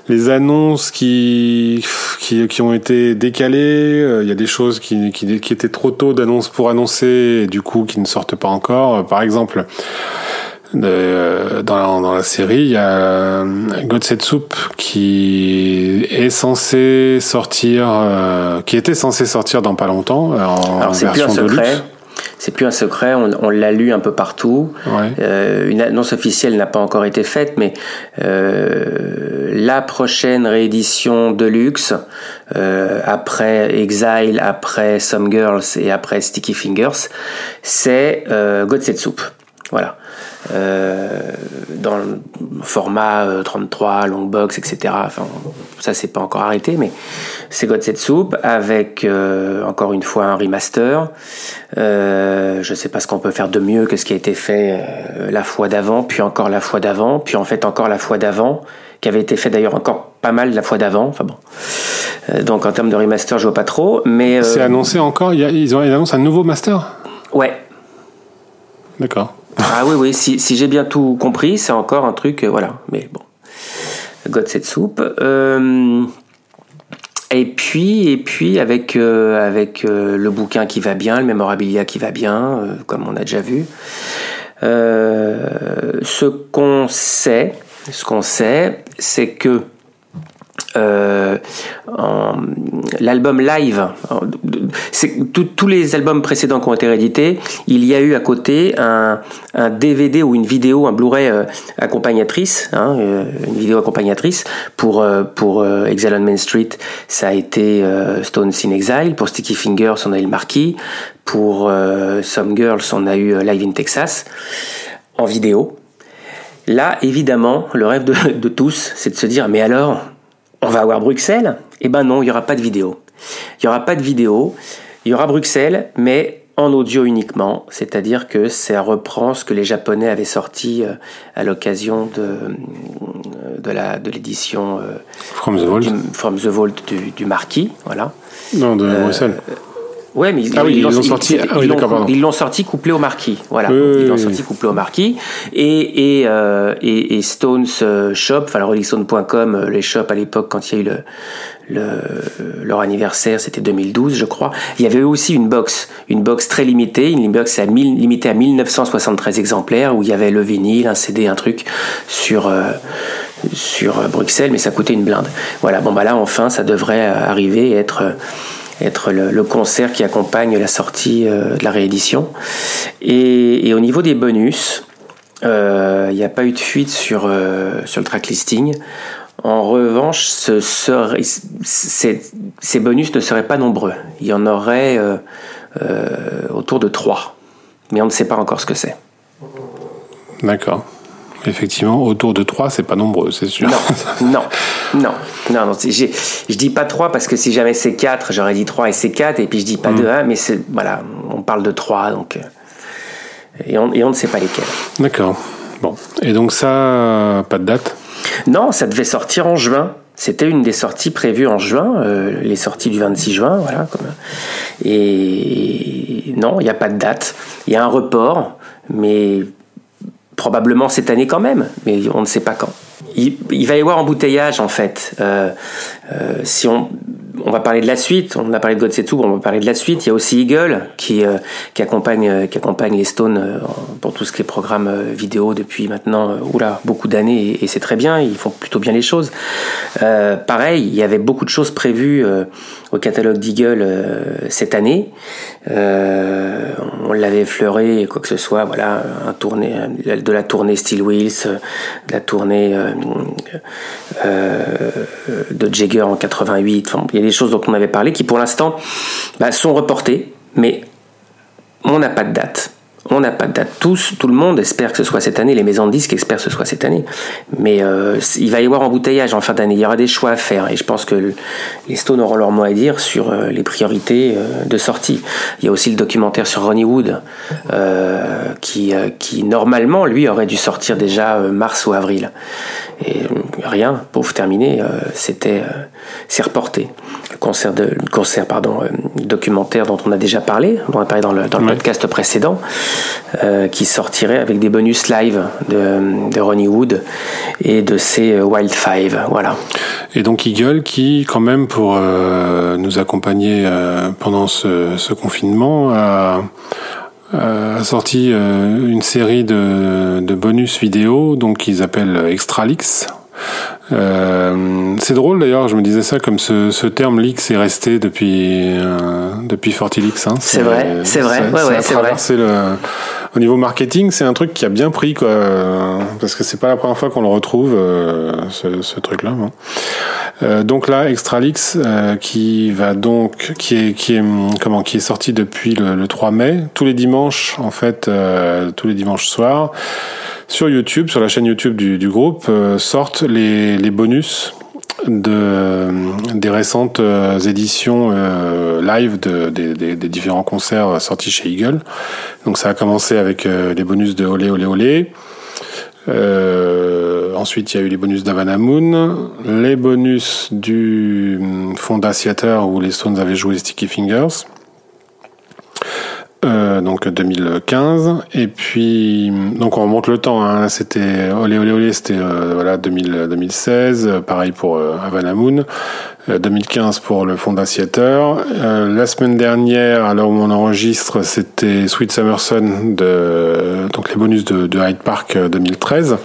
les annonces qui qui, qui ont été décalées. Euh, Il y a des choses qui qui, qui étaient trop tôt d'annonce pour annoncer et du coup qui ne sortent pas encore. Euh, Par exemple. de- dans, la, dans la série, il y a euh, God Set Soup qui est censé sortir, euh, qui était censé sortir dans pas longtemps euh, en Alors c'est plus version un secret. deluxe. C'est plus un secret, on, on l'a lu un peu partout. Ouais. Euh, une annonce officielle n'a pas encore été faite, mais euh, la prochaine réédition Deluxe, euh, après Exile, après Some Girls et après Sticky Fingers, c'est euh, God Set Soup. Voilà. Euh, dans le format euh, 33, long box, etc. Enfin, ça c'est pas encore arrêté, mais c'est God Set Soup avec euh, encore une fois un remaster. Euh, je sais pas ce qu'on peut faire de mieux que ce qui a été fait euh, la fois d'avant, puis encore la fois d'avant, puis en fait encore la fois d'avant, qui avait été fait d'ailleurs encore pas mal la fois d'avant. Enfin bon. Euh, donc en termes de remaster, je vois pas trop, mais euh, C'est annoncé encore. ils ont ils annoncent un nouveau master? ouais. D'accord. Ah oui, oui, si, j'ai bien tout compris, c'est encore un truc, euh, voilà. Mais bon, God cette soupe. Euh, et puis, et puis avec, euh, avec le bouquin qui va bien, le mémorabilia qui va bien, comme on a déjà vu. Ce qu'on sait, ce qu'on sait, c'est que euh, l'album live, tous les albums précédents qui ont été réédités, il y a eu à côté un, DVD ou une vidéo, un Blu-ray euh, accompagnatrice, hein, euh, une vidéo accompagnatrice pour Exile on Main Street, ça a été Stones in Exile, pour Sticky Fingers on a eu le Marquis, pour Some Girls on a eu Live in Texas en vidéo. Là, évidemment, le rêve de tous, c'est de se dire, mais alors, on va avoir Bruxelles Eh ben non, il n'y aura pas de vidéo. Il n'y aura pas de vidéo. Il y aura Bruxelles, mais en audio uniquement. C'est-à-dire que ça reprend ce que les Japonais avaient sorti euh, à l'occasion de, euh, de la de l'édition euh, From the Vault. du- From the Vault du, du Marquis. Voilà. Non, de Bruxelles. Ouais, mais ils, Ah oui, ils l'ont sorti- ils- ah oui, ils l'ont- sorti couplé au marquis. Voilà, Oui, ils l'ont sorti couplé au marquis. Et et, euh, et, et Stones euh, Shop, enfin rollingstone.com, euh, les shops à l'époque quand il y a eu le, le leur anniversaire, c'était 2012, je crois. Il y avait aussi une box, une box très limitée, une box à 1000, limitée à 1973 exemplaires où il y avait le vinyle, un CD, un truc sur euh, sur Bruxelles, mais ça coûtait une blinde. Voilà, bon bah là enfin ça devrait euh, arriver et être être le, concert qui accompagne la sortie euh, de la réédition. Et, au niveau des bonus, euh, il n'y a pas eu de fuite sur, euh, sur le track listing. En revanche, ces, bonus ne seraient pas nombreux. Il y en aurait euh, euh, autour de trois. Mais on ne sait pas encore ce que c'est. D'accord. Effectivement, autour de 3, c'est pas nombreux, c'est sûr. Non, non, non, non, non. Je dis pas 3 parce que si jamais c'est 4, j'aurais dit 3 et c'est 4, et puis je dis pas 2, 1, mais c'est, voilà, on parle de 3, donc. Et on, et on ne sait pas lesquels. D'accord. Bon. Et donc ça, pas de date? Non, ça devait sortir en juin. C'était une des sorties prévues en juin, euh, les sorties du 26 juin, voilà. Comme... Et non, il n'y a pas de date. Il y a un report, mais probablement cette année quand même, mais on ne sait pas quand. Il, va y avoir embouteillage en fait. Euh, euh, si on, on va parler de la suite, on a parlé de God C'est Tout, on va parler de la suite. Il y a aussi Eagle qui, euh, qui, accompagne, qui accompagne les Stones pour tout ce qui est programme vidéo depuis maintenant oula, beaucoup d'années et, c'est très bien, ils font plutôt bien les choses. Pareil, il y avait beaucoup de choses prévues au catalogue d'Eagle euh, cette année. Euh, on l'avait effleuré, quoi que ce soit, voilà, un tournée, de la tournée Steel Wheels, euh, de la tournée euh, euh, de Jagger en 88. Enfin, il y a des choses dont on avait parlé qui, pour l'instant, bah, sont reportées, mais on n'a pas de date. On n'a pas de date. Tous, tout le monde espère que ce soit cette année. Les maisons de disques espèrent que ce soit cette année. Mais euh, il va y avoir embouteillage en fin d'année. Il y aura des choix à faire. Et je pense que le- les Stones auront leur mot à dire sur euh, les priorités euh, de sortie. Il y a aussi le documentaire sur Ronnie Wood, euh, qui, euh, qui normalement, lui, aurait dû sortir déjà mars ou avril. Et rien, pauvre terminé, euh, c'était, euh, c'est reporté. Le concert, de, le concert pardon, euh, documentaire dont on a déjà parlé, dont on a parlé dans le, dans le Ouais. podcast précédent, euh, qui sortirait avec des bonus live de, Ronnie Wood et de ses euh, Wild Five. Voilà. Et donc Eagle qui, quand même, pour euh, nous accompagner pendant ce, confinement, a, sorti une série de, de bonus vidéo, donc qu'ils appellent Extralix. Euh, c'est drôle d'ailleurs, je me disais ça comme ce, ce terme leaks est resté depuis euh, depuis Fortilix. Hein. C'est vrai, c'est vrai, ouais, ça ouais, a c'est vrai. le au niveau marketing, c'est un truc qui a bien pris quoi, parce que c'est pas la première fois qu'on le retrouve euh, ce, ce truc-là. hein. Euh, donc là, Extralix, euh, qui va donc, qui est, qui est, comment, qui est sorti depuis le, le 3 mai, tous les dimanches, en fait, tous les dimanches soirs, sur YouTube, sur la chaîne YouTube du, du groupe, sortent les, les bonus de des récentes euh, éditions euh, live de, des, différents concerts sortis chez Eagle. Donc ça a commencé avec euh, les bonus de Olé Olé Olé. Euh, ensuite, il y a eu les bonus d'Havana Moon, les bonus du hum, Fonda Theater où les Stones avaient joué Sticky Fingers. Euh, donc 2015. Et puis, donc on remonte le temps. Hein, c'était Olé Olé Olé, c'était voilà 2000, 2016. Pareil pour Havana Moon. 2015 pour le Fondaciateur. la semaine dernière, alors où on enregistre, c'était Sweet Summer Sun de donc les bonus de, de Hyde Park 2013.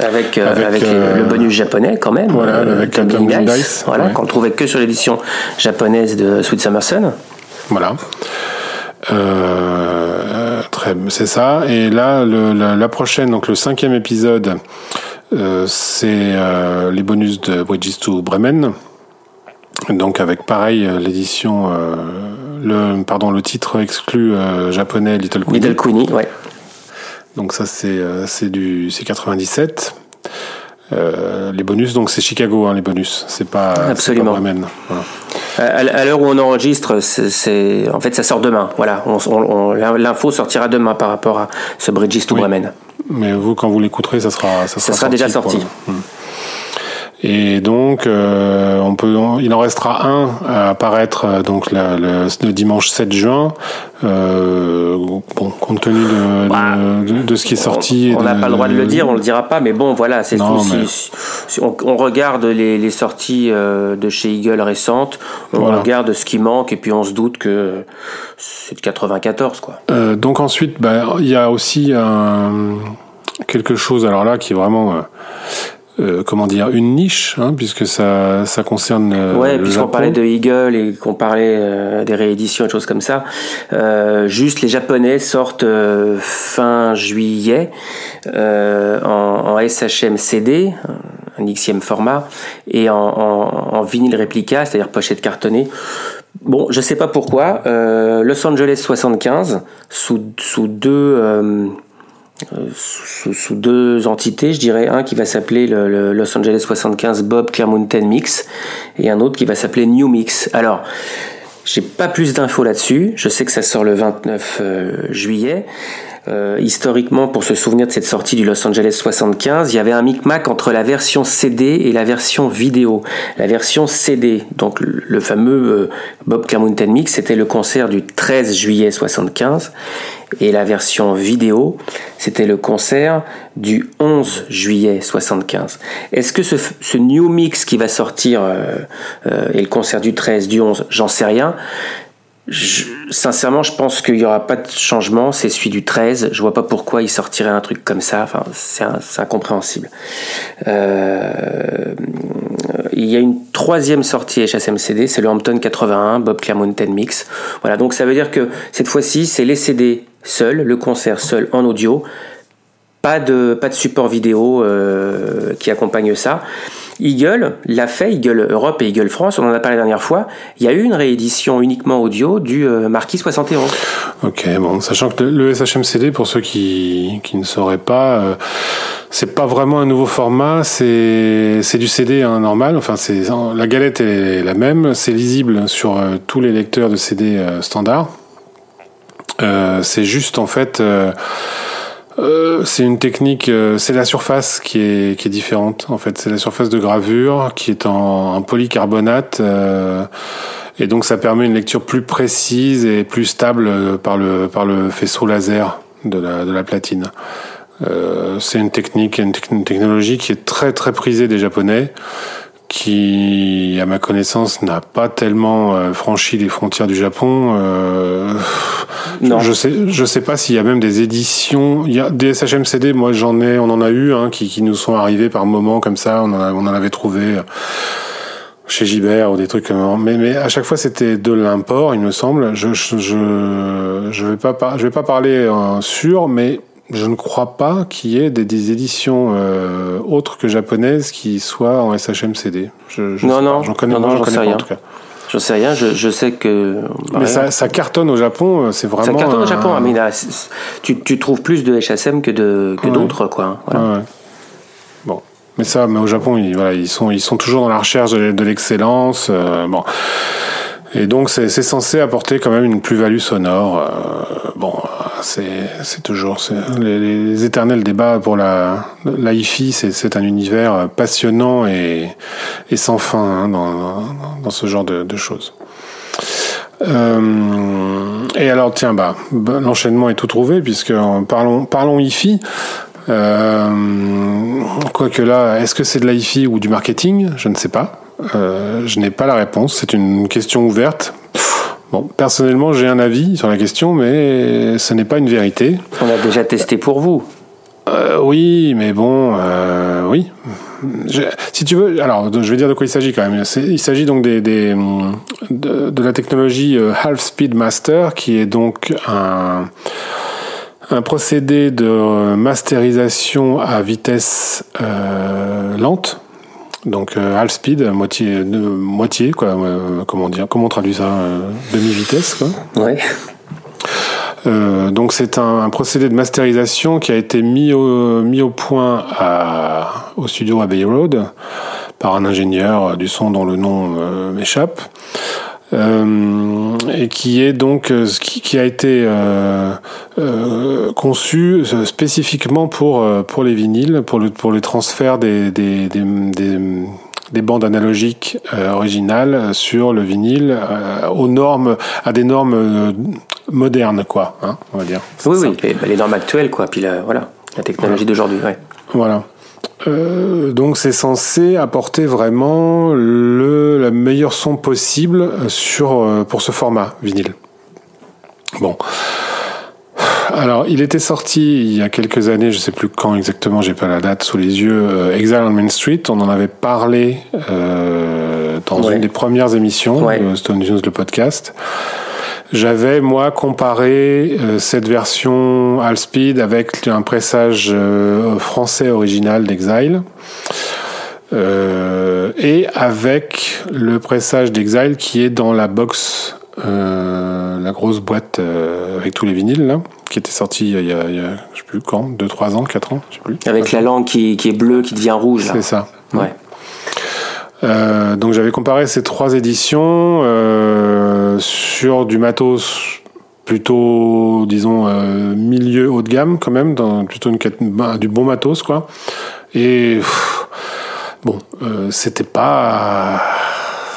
Avec, avec, le bonus japonais quand même. Voilà, avec Captain Dice, voilà, qu'on trouvait que sur l'édition japonaise de Sweet Summer Sun. Voilà. Euh, très, c'est ça. Et là, le, la, prochaine, donc le cinquième épisode, euh, c'est euh, les bonus de Bridges to Bremen. Donc avec pareil l'édition, le pardon le titre exclu japonais Little Queenie. Little Queenie, ouais. Donc ça c'est c'est du c'est 97. Euh, les bonus, donc c'est Chicago, hein, les bonus. C'est pas, Absolument. Pas Bremen. Voilà. À, l'heure où on enregistre, c'est, en fait, ça sort demain. Voilà, on, l'info sortira demain par rapport à ce Bridges to Bremen. Mais vous, quand vous l'écouterez, ça sera, ça sera, ça sera déjà sorti. Et donc, euh, on peut, il en restera un à apparaître euh, donc le, le, dimanche 7 juin. Euh, bon, compte tenu de, bah, de, de, ce qui est sorti. On n'a pas le droit de le dire, on le dira pas, mais bon, voilà, c'est si, si, on, on, regarde les, les sorties de chez Eagle récentes, on regarde ce qui manque et puis on se doute que c'est de 94, quoi. Euh, donc ensuite, bah, il y a aussi un, quelque chose, alors là, qui est vraiment euh, comment dire une niche hein, puisque ça ça concerne euh, ouais puisqu'on parlait de Eagle et qu'on parlait euh, des rééditions et choses comme ça euh, juste les japonais sortent fin juillet en, en, SHM CD un Xème format et en, en, en vinyle réplica c'est-à-dire pochette cartonnée Bon, je sais pas pourquoi. Los Angeles 75 sous sous deux euh, sous, deux entités, je dirais un qui va s'appeler le, Los Angeles 75 Bob Clear Mountain Mix et un autre qui va s'appeler New Mix. Alors, j'ai pas plus d'infos là-dessus. Je sais que ça sort le 29 euh, juillet. Euh, historiquement, pour se souvenir de cette sortie du Los Angeles 75, il y avait un micmac entre la version CD et la version vidéo. La version CD, donc le, fameux Bob Clear Mountain Mix, c'était le concert du 13 juillet 75 et la version vidéo, c'était le concert du 11 juillet 75. Est-ce que ce, new mix qui va sortir euh, euh, et le concert du 13, du 11, j'en sais rien. Je, sincèrement, je pense qu'il n'y aura pas de changement. C'est celui du 13. Je vois pas pourquoi il sortirait un truc comme ça. Enfin, c'est incompréhensible. Euh, il y a une troisième sortie HSMCD, c'est le Hampton 81 Bob Clear Mountain Mix. Voilà, donc ça veut dire que cette fois-ci, c'est les CD seul, le concert seul en audio, pas de, pas de support vidéo euh, qui accompagne ça. Eagle l'a fait, Eagle Europe et Eagle France, on en a parlé la dernière fois. Il y a eu une réédition uniquement audio du euh, Marquis 71. Ok, bon, sachant que le SHMCD, pour ceux qui, qui ne sauraient pas, euh, c'est pas vraiment un nouveau format, c'est du CD hein, normal. Enfin, la galette est la même, c'est lisible sur tous les lecteurs de CD standard. Euh, c'est juste en fait, euh, euh, c'est une technique, c'est la surface qui est qui est différente. En fait, c'est la surface de gravure qui est en, polycarbonate. et donc ça permet une lecture plus précise et plus stable par le par le faisceau laser de la de la platine. Euh, c'est une technique, une, technologie qui est très très prisée des Japonais qui, à ma connaissance, n'a pas tellement euh, franchi les frontières du Japon. Euh, non. Je sais, je sais pas s'il y a même des éditions. Il y a des SHMCD. Moi, j'en ai, on en a eu, hein, qui, qui nous sont arrivés par moments comme ça. On en, on en avait trouvé euh, chez Gibert ou des trucs comme ça. Mais, mais à chaque fois, c'était de l'import, il me semble. Je, je, je, je vais pas, je vais pas parler euh, sûr, mais je ne crois pas qu'il y ait des, des éditions euh, autres que japonaises qui soient en SHMCD. Je, je non, non, j'en connais, non, non, pas, sais rien. en tout cas. Je sais rien, je, je sais que. Mais ça, ça, cartonne au Japon, euh, c'est vraiment. Ça cartonne au Japon, hein, mais là, tu, tu trouves plus de HSM que ouais. d'autres, quoi. Voilà. Ouais, ouais. Bon, mais ça, mais au Japon, ils, voilà, ils sont ils sont toujours dans la recherche de, de l'excellence. Euh, bon. Et donc c'est censé apporter quand même une plus-value sonore. Euh, bon, c'est toujours les, les, éternels débats pour la la hi-fi. C'est un univers passionnant et, et sans fin hein, dans, dans ce genre de, de choses. Euh, et alors, tiens, bah, bah, l'enchaînement est tout trouvé, puisque parlons, parlons hi Euh, Quoique là, est-ce que c'est de la hi ou du marketing? Je ne sais pas. Euh, je n'ai pas la réponse. C'est une question ouverte. Bon, personnellement, j'ai un avis sur la question, mais ce n'est pas une vérité. On a déjà testé pour vous. Euh, oui, mais bon, euh, oui. Je- si tu veux, alors je vais dire de quoi il s'agit quand même. Il s'agit donc des, des, de, de la technologie Half Speed Master, qui est donc un, un procédé de masterisation à vitesse euh, lente. Donc euh, half speed, moitié, moitié quoi. euh, comment dire Comment on traduit ça euh, Demi vitesse quoi. Ouais. Euh, donc c'est un, un procédé de masterisation qui a été mis au, mis au point à, au studio Abbey Road par un ingénieur du son dont le nom euh, m'échappe. Euh, et qui est donc euh, ce qui, qui a été euh, euh, conçu euh, spécifiquement pour euh, pour les vinyles, pour le pour les transferts des des, des, des, des bandes analogiques euh, originales sur le vinyle euh, aux normes à des normes modernes quoi, hein, on va dire. Oui, oui, les, bah, les normes actuelles, quoi. Puis la, voilà, la technologie d'aujourd'hui, ouais. Voilà. Euh, donc c'est censé apporter vraiment le la meilleure son possible sur euh, pour ce format vinyle. Bon. Alors, il était sorti il y a quelques années, je sais plus quand exactement, j'ai pas la date sous les yeux. euh, Exile on Main Street, on en avait parlé euh, dans Ouais. une des premières émissions Ouais. de Stone News le podcast. J'avais moi comparé euh, cette version All Speed avec un pressage euh, français original d'Exile euh, et avec le pressage d'Exile qui est dans la box, euh, la grosse boîte euh, avec tous les vinyles là, qui était sorti il y a, il y a je sais plus quand, 2-3 ans, 4 ans, je sais plus. Avec la langue qui, qui est bleue, qui devient rouge. C'est ça. Ouais. Euh, donc j'avais comparé ces trois éditions euh, sur du matos plutôt, disons, euh, milieu haut de gamme quand même, plutôt bah, du bon matos quoi. Et bon, c'était pas,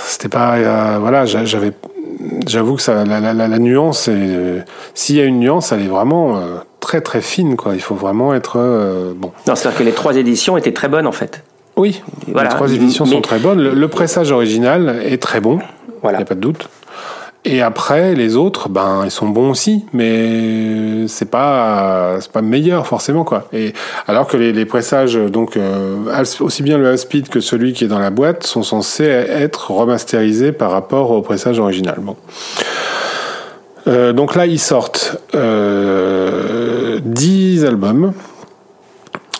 c'était pas, voilà, j'avoue que la, la, nuance, s'il y a une nuance, elle est vraiment très très fine quoi. Il faut vraiment être bon. C'est-à-dire que les trois éditions étaient très bonnes, en fait. Oui, Voilà. les trois éditions Mais- sont très bonnes. Le, le pressage original est très bon, il Voilà. n'y a pas de doute. Et après, les autres, ben, ils sont bons aussi, mais c'est pas, c'est pas meilleur forcément, quoi. Et alors que les, les pressages, donc euh, aussi bien le Half Speed que celui qui est dans la boîte, sont censés être remasterisés par rapport au pressage original. Bon. Euh, donc là, ils sortent euh, 10 albums.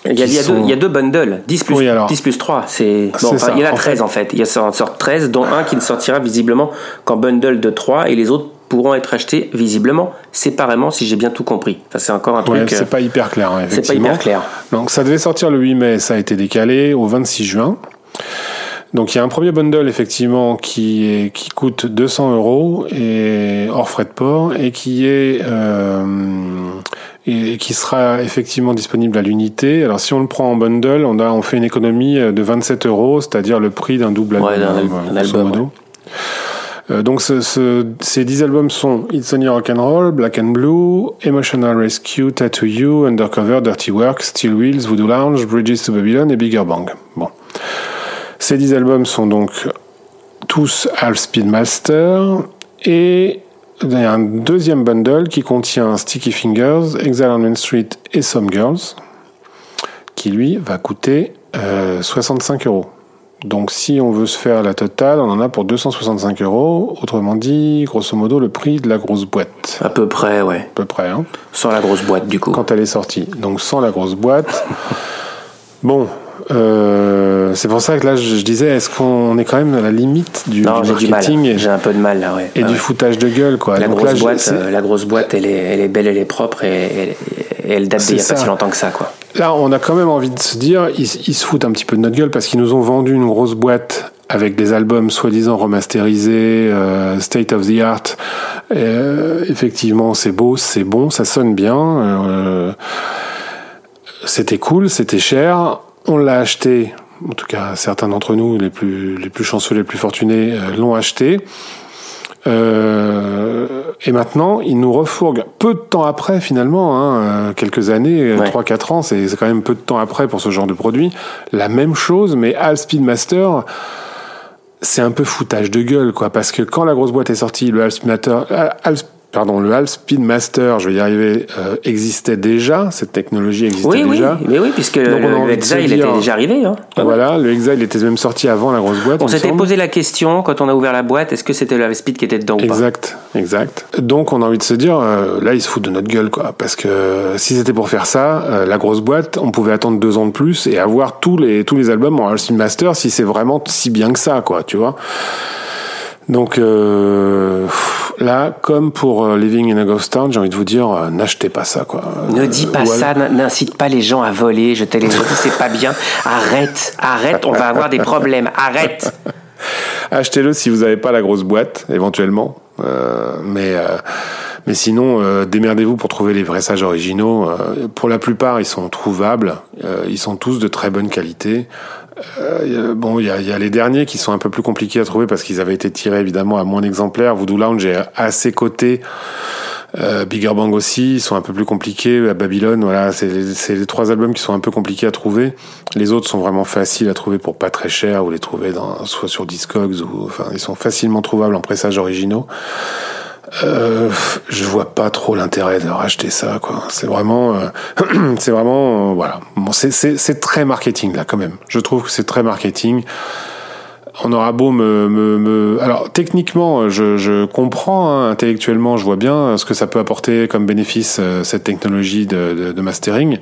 Il y, a, il y a sont- deux, il y a deux bundles, 10 plus, Oui, alors. 10 plus 3. C'est, C'est bon, enfin, il y en a en 13 en fait. Il y a en sort 13, dont un qui ne sortira visiblement qu'en bundle de 3 et les autres pourront être achetés visiblement séparément si j'ai bien tout compris. Enfin, c'est encore un Ouais, truc. euh, c'est pas hyper clair, ouais, c'est pas hyper clair. Donc ça devait sortir le 8 mai, ça a été décalé au 26 juin. Donc il y a un premier bundle effectivement qui est qui coûte 200 euros et hors frais de port et qui est euh, et qui sera effectivement disponible à l'unité. Alors si on le prend en bundle, on a on fait une économie de 27 euros, c'est-à-dire le prix d'un double Ouais, d'un al- euh, album. Euh, donc ce, ce- ces 10 albums sont It's Only Rock and Roll, Black and Blue, Emotional Rescue, Tattoo You, Undercover, Dirty Work, Steel Wheels, Voodoo Lounge, Bridges to Babylon et Bigger Bang. Bon. Ces 10 albums sont donc tous Half Speed Master et il y a un deuxième bundle qui contient Sticky Fingers, Exile on Main Street et Some Girls qui lui va coûter euh, 65 euros. Donc si on veut se faire la totale, on en a pour 265 euros. Autrement dit, grosso modo, le prix de la grosse boîte. À peu près, ouais. À peu près, hein, Sans la grosse boîte, du coup. quand elle est sortie. Donc sans la grosse boîte. Bon, euh, c'est pour ça que là, je, je disais, est-ce qu'on est quand même à la limite du, non, marketing et, J'ai un peu de mal, là, ouais. et Ah du ouais. foutage de gueule, quoi. La Donc grosse, là, boîte, euh, la grosse boîte, elle est, elle est belle, elle est propre et, elle date d'il n'y a pas si longtemps que ça, quoi. Là, on a quand même envie de se dire, ils, ils se foutent un petit peu de notre gueule parce qu'ils nous ont vendu une grosse boîte avec des albums soi-disant remasterisés, euh, state of the art. Euh, effectivement, c'est beau, c'est bon, ça sonne bien. c'était cool, c'était cher. On l'a acheté. En tout cas, certains d'entre nous, les plus, les plus chanceux, les plus fortunés, euh, l'ont acheté. Euh, et maintenant, ils nous refourguent peu de temps après, finalement, hein, euh, quelques années, Ouais. 3-4 ans, c'est quand même peu de temps après pour ce genre de produit. La même chose, mais Hal Speedmaster, c'est un peu foutage de gueule, quoi. Parce que quand la grosse boîte est sortie, le Hal Speedmaster, Hal- pardon, le Hal Speedmaster, je vais y arriver, euh, existait déjà. Cette technologie existait Oui, oui, déjà. mais oui, puisque Donc, le dire- était déjà arrivé. Hein. Voilà, le Exile était même sorti avant la grosse boîte. On il s'était posé la question quand on a ouvert la boîte, est-ce que c'était le Speed qui était dedans ou pas? Exact, exact. Donc on a envie de se dire, euh, là ils se foutent de notre gueule, quoi. Parce que euh, si c'était pour faire ça, euh, la grosse boîte, on pouvait attendre deux ans de plus et avoir tous les tous les albums en Ultimate Master si c'est vraiment si bien que ça, quoi. Tu vois. Donc euh, là, comme pour euh, Living in a Ghost Town, j'ai envie de vous dire, euh, n'achetez pas ça, quoi. Ne dis pas ça, n'incite pas les gens à voler, jeter les autres, c'est pas bien. Arrête, arrête, on va avoir des problèmes, arrête. Achetez-le si vous n'avez pas la grosse boîte, éventuellement. Mais, mais sinon, euh, démerdez-vous pour trouver les pressages originaux. Euh, pour la plupart, ils sont trouvables. Euh, ils sont tous de très bonne qualité. Euh, bon, il y a, y a les derniers qui sont un peu plus compliqués à trouver parce qu'ils avaient été tirés évidemment à moins d'exemplaires. Voodoo Lounge est à ses côtés. Euh, Bigger Bang aussi, ils sont un peu plus compliqués. À Babylone, voilà, c'est les, les trois albums qui sont un peu compliqués à trouver. Les autres sont vraiment faciles à trouver pour pas très cher. Vous les trouvez dans, soit sur Discogs ou, enfin, ils sont facilement trouvables en pressages originaux. Euh, je vois pas trop l'intérêt de racheter ça, quoi. C'est vraiment, euh, c'est vraiment, euh, voilà. Bon, c'est, très marketing là, quand même. Je trouve que c'est très marketing on aura beau me, me, me- alors techniquement je, je comprends hein, intellectuellement je vois bien ce que ça peut apporter comme bénéfice euh, cette technologie de, de, de mastering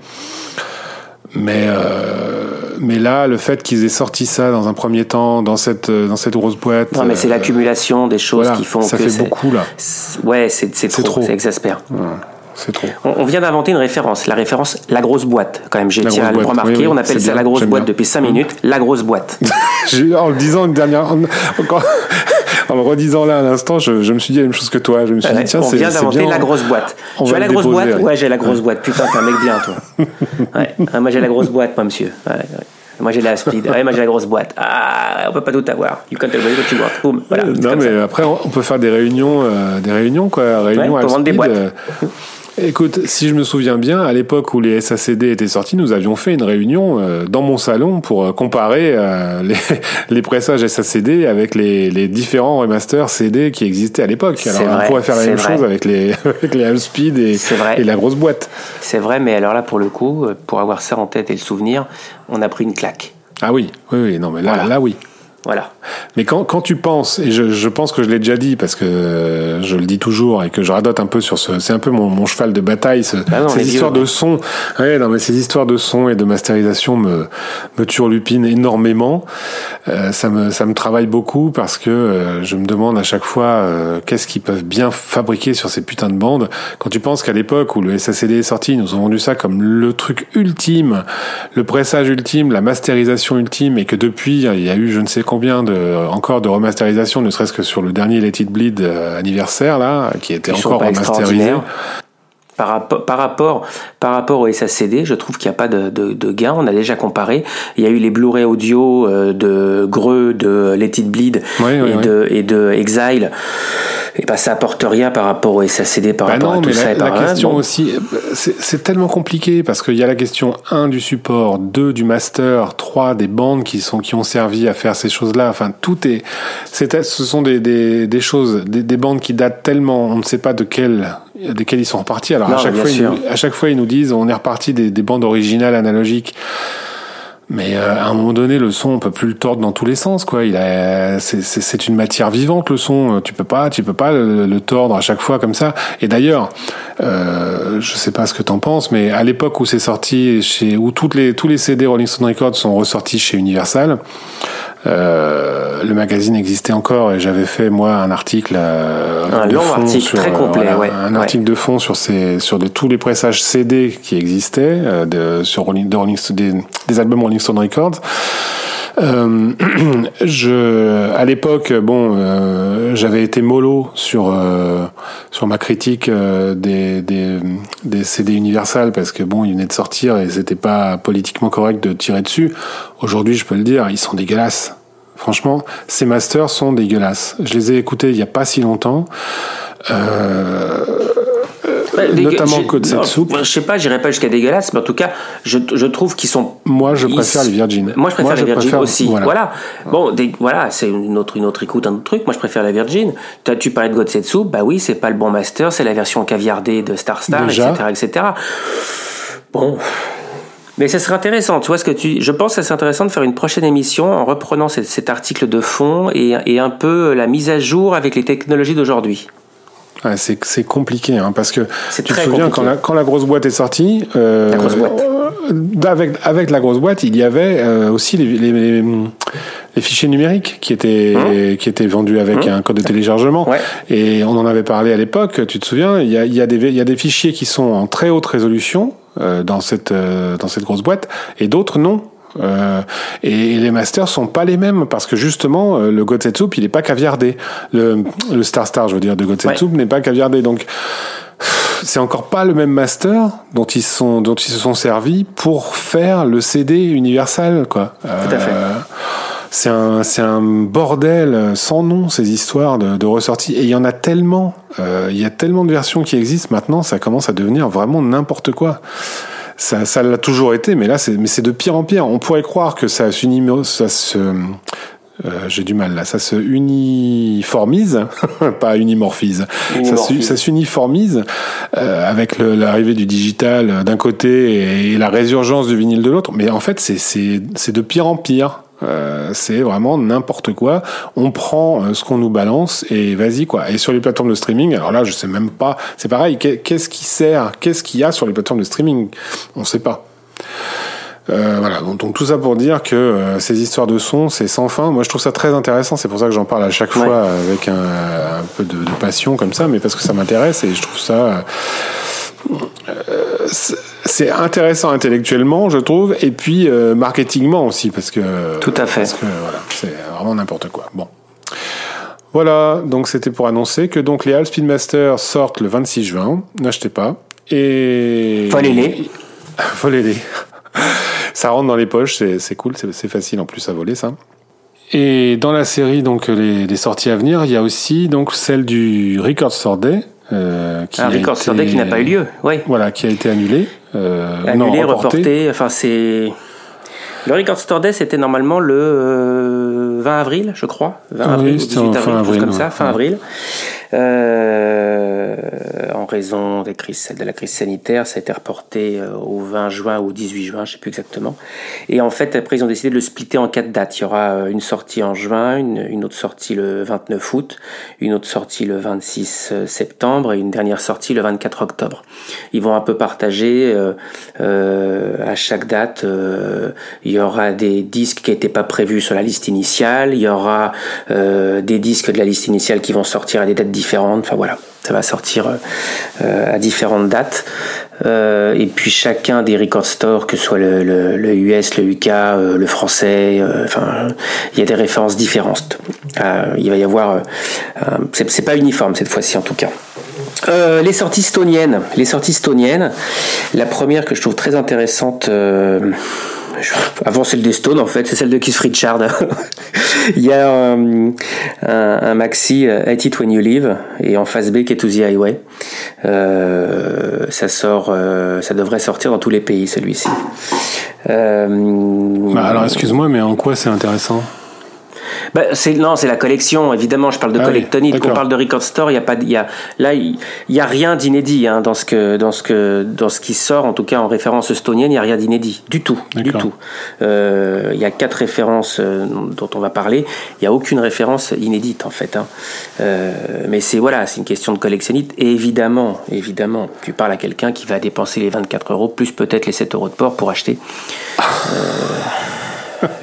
mais euh, mais là le fait qu'ils aient sorti ça dans un premier temps dans cette euh, dans cette grosse boîte Non, mais c'est euh, l'accumulation des choses voilà, qui font ça que fait c'est- beaucoup là Ouais, c'est trop, trop. c'est exaspère. Ouais, c'est trop On, on vient d'inventer une référence, la référence la grosse boîte. Quand même, j'ai tiré à le remarquer, oui, oui, on appelle ça bien, la grosse boîte bien. depuis 5 minutes, la grosse boîte. En le disant une dernière en, encore- en le redisant là à l'instant je, je me suis dit la même chose que toi je me suis Ouais, dit tiens on c'est vient c'est d'inventer la grosse boîte. on tu as la grosse déposer, boîte? ouais. J'ai la grosse boîte. Putain, t'es un mec bien, toi. Ouais. Ah, moi, j'ai la grosse boîte, moi, monsieur. Ouais. Moi, j'ai la speed. Ouais, moi, j'ai la grosse boîte. Ah, on peut pas tout avoir. You can't always what you want. Voilà. c'est Non, mais ça. après, on on peut faire des réunions, euh, des réunions, quoi. Réunions à vendre des speed, boîtes. euh. Écoute, si je me souviens bien, à l'époque où les SACD étaient sortis, nous avions fait une réunion euh, dans mon salon pour euh, comparer euh, les, les pressages SACD avec les, les différents remasters CD qui existaient à l'époque. C'est Alors, vrai, on pourrait faire la même vrai. chose avec les, avec les et, la grosse boîte. C'est vrai, mais alors là, pour le coup, pour avoir ça en tête et le souvenir, on a pris une claque. Ah oui, oui, oui, non, mais là, Voilà. là oui. Voilà. Mais quand, quand tu penses, et je, je pense que je l'ai déjà dit parce que je le dis toujours et que je radote un peu sur ce, c'est un peu mon, mon cheval de bataille, ce, Bah non, ces histoires vieux, de son. Ouais, non, mais ces histoires de son et de masterisation me, me turlupinent énormément. Euh, ça me, ça me travaille beaucoup parce que euh, je me demande à chaque fois euh, qu'est-ce qu'ils peuvent bien fabriquer sur ces putains de bandes. Quand tu penses qu'à l'époque où le SACD est sorti, ils nous ont vendu ça comme le truc ultime, le pressage ultime, la masterisation ultime, et que depuis il y a eu je ne sais combien de encore de remasterisation, ne serait-ce que sur le dernier Let It Bleed euh, anniversaire là, qui était Ils encore remasterisé. Par, rapport- par, rapport, par rapport au SACD, je trouve qu'il n'y a pas de, de, de gain. On a déjà comparé. Il y a eu les Blu-ray audio euh, de Greux, de Let It Bleed Oui, oui, et, oui. De, et de Exile. Et ben, ça apporte rien par rapport au SACD, par Bah rapport non, à tout mais ça. la, et par la question aussi, c'est tellement compliqué parce qu'il y a la question 1 du support, 2 du master, 3 des bandes qui sont qui ont servi à faire ces choses-là. Enfin, tout est, c'est ce sont des, des, des choses, des, des bandes qui datent tellement, on ne sait pas de quelles desquelles ils sont repartis. Alors Non, à chaque fois, nous, à chaque fois, ils nous disent, on est reparti des, des bandes originales analogiques. Mais euh, à un moment donné, le son, on peut plus le tordre dans tous les sens, quoi. Il a, c'est, une matière vivante, le son. Tu peux pas, tu peux pas le, le tordre à chaque fois comme ça. Et d'ailleurs, euh, je sais pas ce que t'en penses, mais à l'époque où c'est sorti, chez, où toutes les, tous les CD Rolling Stone Records sont ressortis chez Universal, euh, le magazine existait encore et j'avais fait moi un article euh, Un de long fond article, sur, très euh, complet, voilà, ouais, un ouais. article de fond sur ces sur de tous les pressages CD qui existaient euh, de sur Rolling, de Rolling des, des albums Rolling Stone Records. Euh, je, à l'époque, bon, euh, j'avais été mollo sur euh, sur ma critique euh, des, des des CD Universal parce que bon, ils venaient de sortir et c'était pas politiquement correct de tirer dessus. Aujourd'hui, je peux le dire, ils sont dégueulasses. Franchement, ces masters sont dégueulasses. Je les ai écoutés il y a pas si longtemps. Euh, notamment Code Soup. Je sais pas, j'irai pas jusqu'à dégueulasse, mais en tout cas, je, je trouve qu'ils sont. Moi, je préfère les Virgin. Moi, je préfère les Virgin aussi. Voilà. Bon, voilà, c'est une autre, une autre écoute, un autre truc. Moi, je préfère la Virgin. As, tu parlais de Soup, bah oui, c'est pas le bon master, c'est la version caviardée de Star Star, etc., etc. Bon. Mais ça serait intéressant, tu vois ce que tu. Je pense que c'est intéressant de faire une prochaine émission en reprenant cet, cet article de fond et, et, un peu la mise à jour avec les technologies d'aujourd'hui. Ouais, c'est compliqué hein, parce que tu te souviens quand la, quand la, grosse boîte est sortie, euh, la grosse boîte. Euh, avec, avec la grosse boîte, il y avait euh, aussi les, les, les, les, fichiers numériques qui étaient, mmh. qui étaient vendus avec mmh. un code de téléchargement. Ouais. Et on en avait parlé à l'époque, tu te souviens, il y a, il y, a des, il y a des fichiers qui sont en très haute résolution euh, dans, cette, euh, dans cette grosse boîte et d'autres non. Euh, et, les masters sont pas les mêmes parce que justement euh, le Gotsetsup il est pas caviardé. Le, le Star Star je veux dire de Gotsetsup ouais. n'est pas caviardé donc c'est encore pas le même master dont ils sont dont ils se sont servis pour faire le CD universal quoi. Tout à fait. Euh, c'est un c'est un bordel sans nom ces histoires de, de ressorties et il y en a tellement euh, il y a tellement de versions qui existent maintenant ça commence à devenir vraiment n'importe quoi ça, ça l'a toujours été, mais là, c'est, mais c'est de pire en pire. On pourrait croire que ça se, ça se, euh, j'ai du mal là, ça se uniformise, pas unimorphise, ça, se, ça s'uniformise euh, avec l'arrivée du digital euh, d'un côté et, la résurgence du vinyle de l'autre. Mais en fait, c'est, c'est, c'est de pire en pire. Euh, c'est vraiment n'importe quoi. On prend euh, ce qu'on nous balance et vas-y quoi. Et sur les plateformes de streaming, alors là je sais même pas. C'est pareil. Qu'est-ce qui sert Qu'est-ce qu'il y a sur les plateformes de streaming? On sait pas. Euh, voilà, donc, donc, tout ça pour dire que euh, ces histoires de son, c'est sans fin. Moi, je trouve ça très intéressant. C'est pour ça que j'en parle à chaque fois ouais. avec un, un peu de, de, passion comme ça, mais parce que ça m'intéresse et je trouve ça. Euh, c'est intéressant intellectuellement, je trouve, et puis euh, marketingement aussi, parce que. Tout à fait. Parce que voilà, c'est vraiment n'importe quoi. Bon. Voilà, donc c'était pour annoncer que donc les Hall Speedmaster sortent le 26 juin. N'achetez pas. Et. Volez-les. Volez-les. ça rentre dans les poches, c'est cool, c'est facile en plus à voler ça. Et dans la série, donc les, les, sorties à venir, il y a aussi donc celle du Record Store Day. Euh, qui un Record Store Day qui n'a pas eu lieu, oui. Voilà, qui a été annulé. Euh, annulé, non, reporté. reporté. Enfin, c'est. Le Record Store Day, c'était normalement le euh, 20 avril, je crois. 20 oui, avril, 18 avril, fin avril, comme ça, ouais. fin avril. Euh, en raison de la crise sanitaire, ça a été reporté euh, au 20 juin ou 18 juin, je sais plus exactement. Et en fait, après, ils ont décidé de le splitter en quatre dates. Il y aura euh, une sortie en juin, une, autre sortie le 29 août, une autre sortie le 26 septembre et une dernière sortie le 24 octobre. Ils vont un peu partager euh, euh, à chaque date. Euh, il y aura des disques qui n'étaient pas prévus sur la liste initiale. Il y aura des disques de la liste initiale qui vont sortir à des dates différentes. Enfin voilà, ça va sortir euh, à différentes dates. Euh, et puis chacun des record stores, que ce soit le, le, US, le UK, euh, le français, enfin il y a des références différentes. il va y avoir, c'est pas uniforme cette fois-ci en tout cas. Euh, les sorties stoniennes. Les sorties stoniennes. La première que je trouve très intéressante. Euh, avant celle des Stones en fait, c'est celle de Keith Richard. Il y a un, un, maxi Hate It When You Live et en face B qui est To The Highway. Euh, ça sort, euh, ça devrait sortir dans tous les pays celui-ci. Euh, bah alors excuse-moi, mais en quoi c'est intéressant? Bah, c'est non, c'est la collection. Évidemment, je parle de ah Collectonic. Oui, on parle de Record Store. Il y a pas, il y a là, il y a rien d'inédit hein, dans ce que, dans ce que, dans ce qui sort. En tout cas, en référence estonienne, il y a rien d'inédit du tout, du tout. Euh, il y a quatre références euh, dont on va parler. Il y a aucune référence inédite en fait. Hein. Euh, mais c'est voilà, c'est une question de collectionnite. Et évidemment, évidemment, tu parles à quelqu'un qui va dépenser les 24 euros plus peut-être les 7 euros de port pour acheter. Les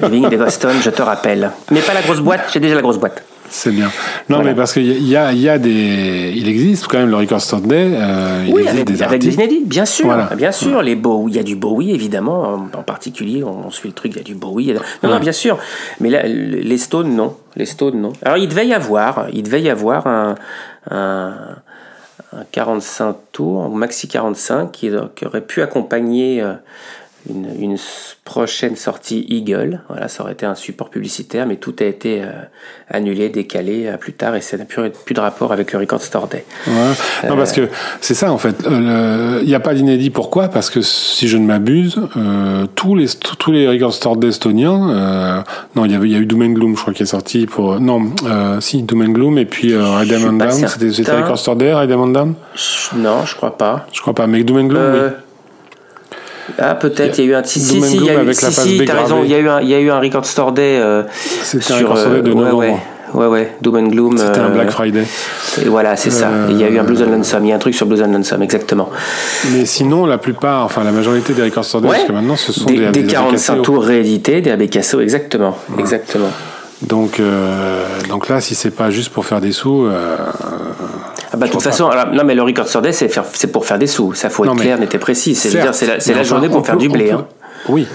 vignes de Boston, je te rappelle. Mais pas la grosse boîte, j'ai déjà la grosse boîte. C'est bien. Non, voilà. mais parce qu'il y a, y a des, il existe quand même le Record Store Day. Euh, il oui, existe avec des, avec des inédits, bien sûr, Voilà. bien sûr. Les Bowie, il y a du Bowie évidemment, en, en particulier. On, suit le truc, il y a du Bowie. A... Non, non, bien sûr. Mais là, les Stones, non. Les Stones, non. Alors, il devait y avoir, il devait y avoir un, un, un 45 tours, un maxi 45, qui, qui aurait pu accompagner. Euh, une, prochaine sortie Eagle. Voilà, ça aurait été un support publicitaire, mais tout a été euh, annulé, décalé à plus tard, et ça n'a plus, plus de rapport avec le Record Store Day. Ouais. Non, parce que c'est ça en fait. Euh, Il n'y a pas d'inédit. Pourquoi? Parce que si je ne m'abuse, euh, tous les tous les record stores d'estoniens, euh, non, il y avait il y a eu Doom and Gloom, je crois qui est sorti pour non, euh, si Doom and Gloom et puis euh, suis and Down. C'était record store day, Redem and Down. Non, je crois pas. Je crois pas, mais Doom and Gloom, Euh, oui. Ah, peut-être, il y a eu un. Si, si, si, il y a eu, si, si, t'as raison, il y, a eu un, il y a eu un Record Store Day euh, C'était un sur. record store day de ouais, novembre. ouais, ouais, ouais, Doom and Gloom. C'était un euh, Black Friday. Et voilà, c'est ça. Euh, Il y a eu un Blues and Lonesome. Il y a un truc sur Blues and Lonesome, exactement. Mais sinon, la plupart, enfin la majorité des record store day Ouais. jusqu'à maintenant, ce sont Des, des, des des 45 ABKCO. tours réédités, des Abecasso, exactement. Exactement. Donc, euh, donc là, si c'est pas juste pour faire des sous, euh, Ah bah, de toute façon, alors, non, mais le Record Day, c'est faire- c'est pour faire des sous. Ça, faut être Non, mais- clair, net et précis. C'est Certes, dire, c'est la, la journée pour faire du blé. peut- hein. Oui,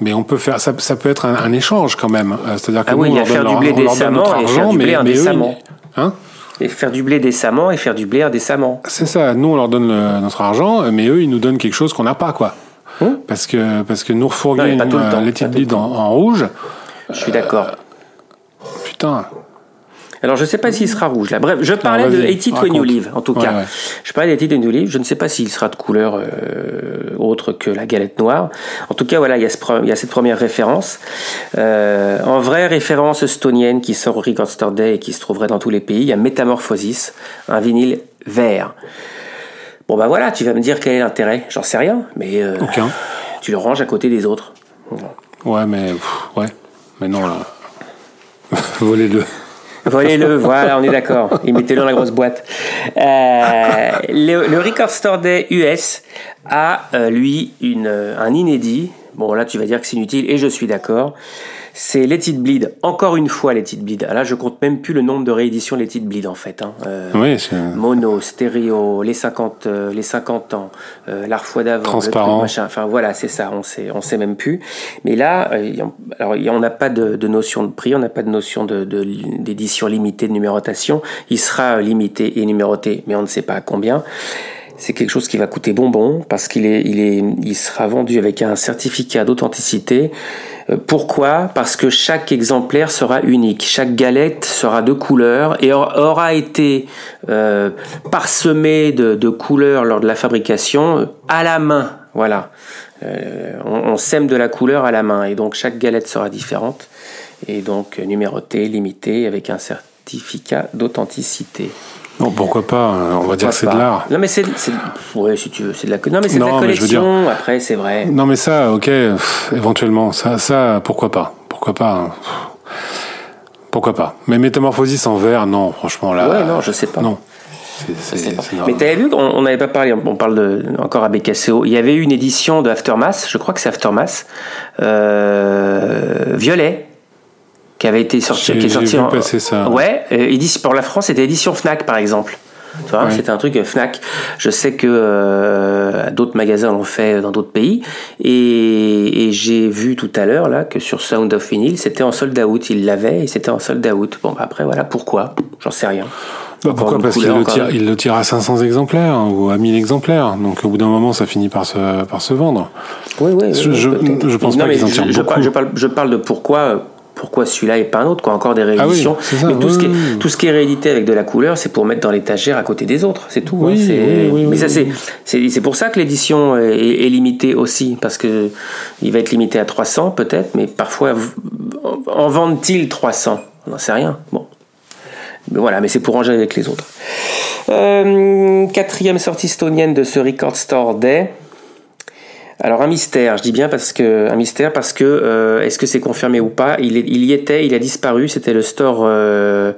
mais on peut faire ça, ça peut être un, un échange quand même. Euh, C'est-à-dire que Ah nous, oui, on il y a leur donne faire du leur- blé donne décemment et faire argent, du blé indécemment. hein Et faire du blé décemment et faire du blé indécemment. C'est ça. Nous, on leur donne le- notre argent, mais eux, ils nous donnent quelque chose qu'on n'a pas, quoi. Hum. Parce que parce que nous refourguer temps, les bleed en, en rouge, Je suis d'accord. putain. Alors, je sais pas s'il sera rouge là. Bref, je parlais de vas-y, 80 When You raconte. Live, en tout Ouais, cas. ouais. Je parlais de 80 When You Live. Je ne sais pas s'il sera de couleur euh, autre que la galette noire. En tout cas, voilà, il y a, ce pre- il y a cette première référence. Euh, en vraie référence estonienne qui sort au Record Store Day et qui se trouverait dans tous les pays, il y a Metamorphosis, un vinyle vert. Bon, bah voilà, tu vas me dire quel est l'intérêt. J'en sais rien, mais euh, Aucun. tu le ranges à côté des autres. Ouais, mais pff, ouais. Mais non là. Volez-le. Volez-le, voilà, on est d'accord. Et mettez-le dans la grosse boîte. Euh, le, Record Store Day US a, euh, lui, une, euh, un inédit. Bon, là, tu vas dire que c'est inutile, et je suis d'accord. C'est Let It Bleed. Encore une fois, Let It Bleed. Là, je compte même plus le nombre de rééditions Let It Bleed, en fait. hein. Euh, Oui, Mono, stéréo, les 50, euh, les 50 ans, euh, la fois d'avant, Transparent. truc, machin. Enfin voilà, c'est ça. On sait, on sait même plus. Mais là, euh, alors on n'a pas de, de notion de prix, on n'a pas de notion de de- d'édition limitée de numérotation. Il sera limité et numéroté, mais on ne sait pas à combien. C'est quelque chose qui va coûter bonbon parce qu'il est, il est, il sera vendu avec un certificat d'authenticité. Euh, Pourquoi? Parce que chaque exemplaire sera unique, chaque galette sera de couleur et aura- été euh, parsemée de, couleurs lors de la fabrication euh, à la main. Voilà, on, sème de la couleur à la main et donc chaque galette sera différente et donc numérotée, limitée avec un certificat d'authenticité. Bon, pourquoi pas euh, On va dire que c'est de l'art. Non mais c'est, c'est- ouais si tu veux, c'est de la, non mais c'est de Non, la dire- collection. Après c'est vrai. Non, mais ça, ok, pff, éventuellement, ça, ça, pourquoi pas Pourquoi pas hein. Pourquoi pas Mais métamorphosis en vert, non, franchement là. Ouais, non, je sais pas. Non. Pas. Mais t'avais vu qu'on on n'avait pas parlé, on parle de, encore à BKCO, il y avait eu une édition de Aftermath, je crois que c'est Aftermath, euh, violet, qui avait été sorti, qui est sorti en, ça. Ouais, euh, édition- pour la France, c'était édition Fnac par exemple. Tu vois, Ouais. c'était un truc euh, Fnac. Je sais que euh, d'autres magasins l'ont fait dans d'autres pays. Et, et j'ai vu tout à l'heure là que sur Sound of Vinyl, c'était en sold out. Ils l'avaient et c'était en sold out. Bon, bah, après voilà, pourquoi? J'en sais rien. Bah, pourquoi? Parce qu'il le, tire, il le tire à 500 exemplaires hein, ou à 1000 exemplaires. Donc au bout d'un moment, ça finit par se, par se vendre. Oui, oui. Je- oui, je- pense Non, pas qu'ils en tirent je beaucoup. parle, je, parle, de pourquoi, pourquoi celui-là et pas un autre, quoi. Encore des Ah oui, rééditions. ça, mais tout, oui, ce qui est, oui. tout ce qui est réédité avec de la couleur, c'est pour mettre dans l'étagère à côté des autres. C'est tout. Oui, hein, mais ça, c'est, c'est, pour ça que l'édition est, est limitée aussi, parce que il va être limité à 300 peut-être, mais parfois en vendent-ils 300 On n'en sait rien. Bon. Mais voilà, mais c'est pour ranger avec les autres. Euh, quatrième sortie estonienne de ce Record Store Day. Alors un mystère, je dis bien parce que un mystère parce que euh, est-ce que c'est confirmé ou pas? Il, est- il y était, il a disparu. C'était le store euh,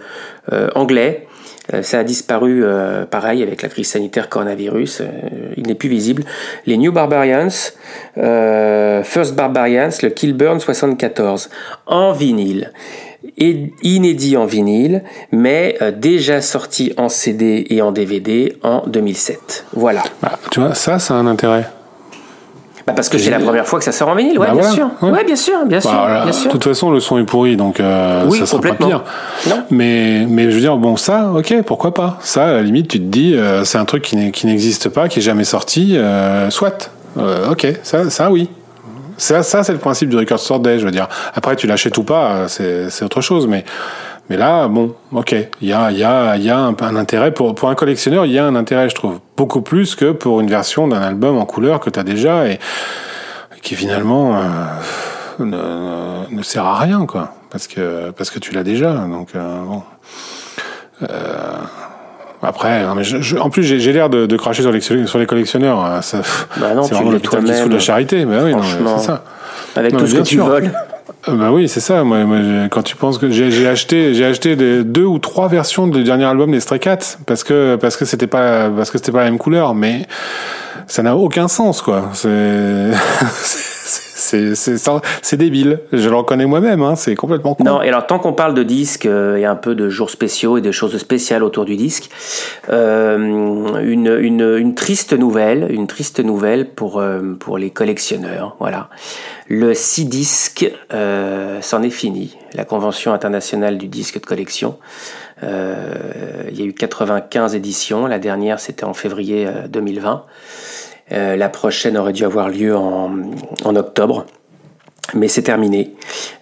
euh, anglais. Euh, ça a disparu, euh, pareil, avec la crise sanitaire coronavirus. euh, il n'est plus visible. Les New Barbarians, First Barbarians, le Kilburn 74, en vinyle. Et inédit en vinyle, mais déjà sorti en CD et en DVD en 2007. Voilà. Bah, tu vois, ça, ça a un intérêt. Bah parce que c'est la première fois que ça sort en vinyle, ouais, Bah bien voilà, sûr. ouais. Ouais. bien sûr, bien sûr, Bah, voilà. bien De sûr. toute façon, le son est pourri, donc euh, Oui, ça sera pas pire. Non. Mais, mais je veux dire, bon, ça, ok, pourquoi pas Ça, à la limite, tu te dis, euh, c'est un truc qui n'existe pas, qui est jamais sorti, euh, soit. Euh, ok, ça, ça, oui. Ça, ça c'est le principe du record store day, je veux dire. Après, tu l'achètes ou pas, c'est c'est autre chose, mais mais là, bon, ok, il y a y a y a un, un intérêt pour pour un collectionneur, il y a un intérêt, je trouve, beaucoup plus que pour une version d'un album en couleur que tu as déjà et qui finalement euh, ne, ne sert à rien, quoi, parce que parce que tu l'as déjà, donc euh, bon. Euh, après, non, mais je, je- en plus, j'ai l'air de, de cracher sur les, sur les collectionneurs. hein, ça- Bah c'est vraiment l'hôpital qui se fout de la charité. Bah oui, c'est ça. Avec Non, tout ce que tu sûr. voles. Euh, Bah oui, c'est ça. Moi, quand tu penses que j'ai acheté, j'ai acheté deux ou trois versions du dernier album des Stray Cats parce que parce que c'était pas parce que c'était pas la même couleur, mais ça n'a aucun sens, quoi. C'est c'est débile. Je le reconnais moi-même. Hein, c'est complètement con. Non, et alors tant qu'on parle de disques euh, et un peu de jours spéciaux et de choses spéciales autour du disque, euh, une, une, une triste nouvelle, une triste nouvelle pour, euh, pour les collectionneurs. Voilà. Le 6 disque, euh, c'en est fini. La Convention internationale du disque de collection. Euh, il y a eu 95 éditions. La dernière, c'était en février euh, 2020. Euh, la prochaine aurait dû avoir lieu en, octobre mais c'est terminé.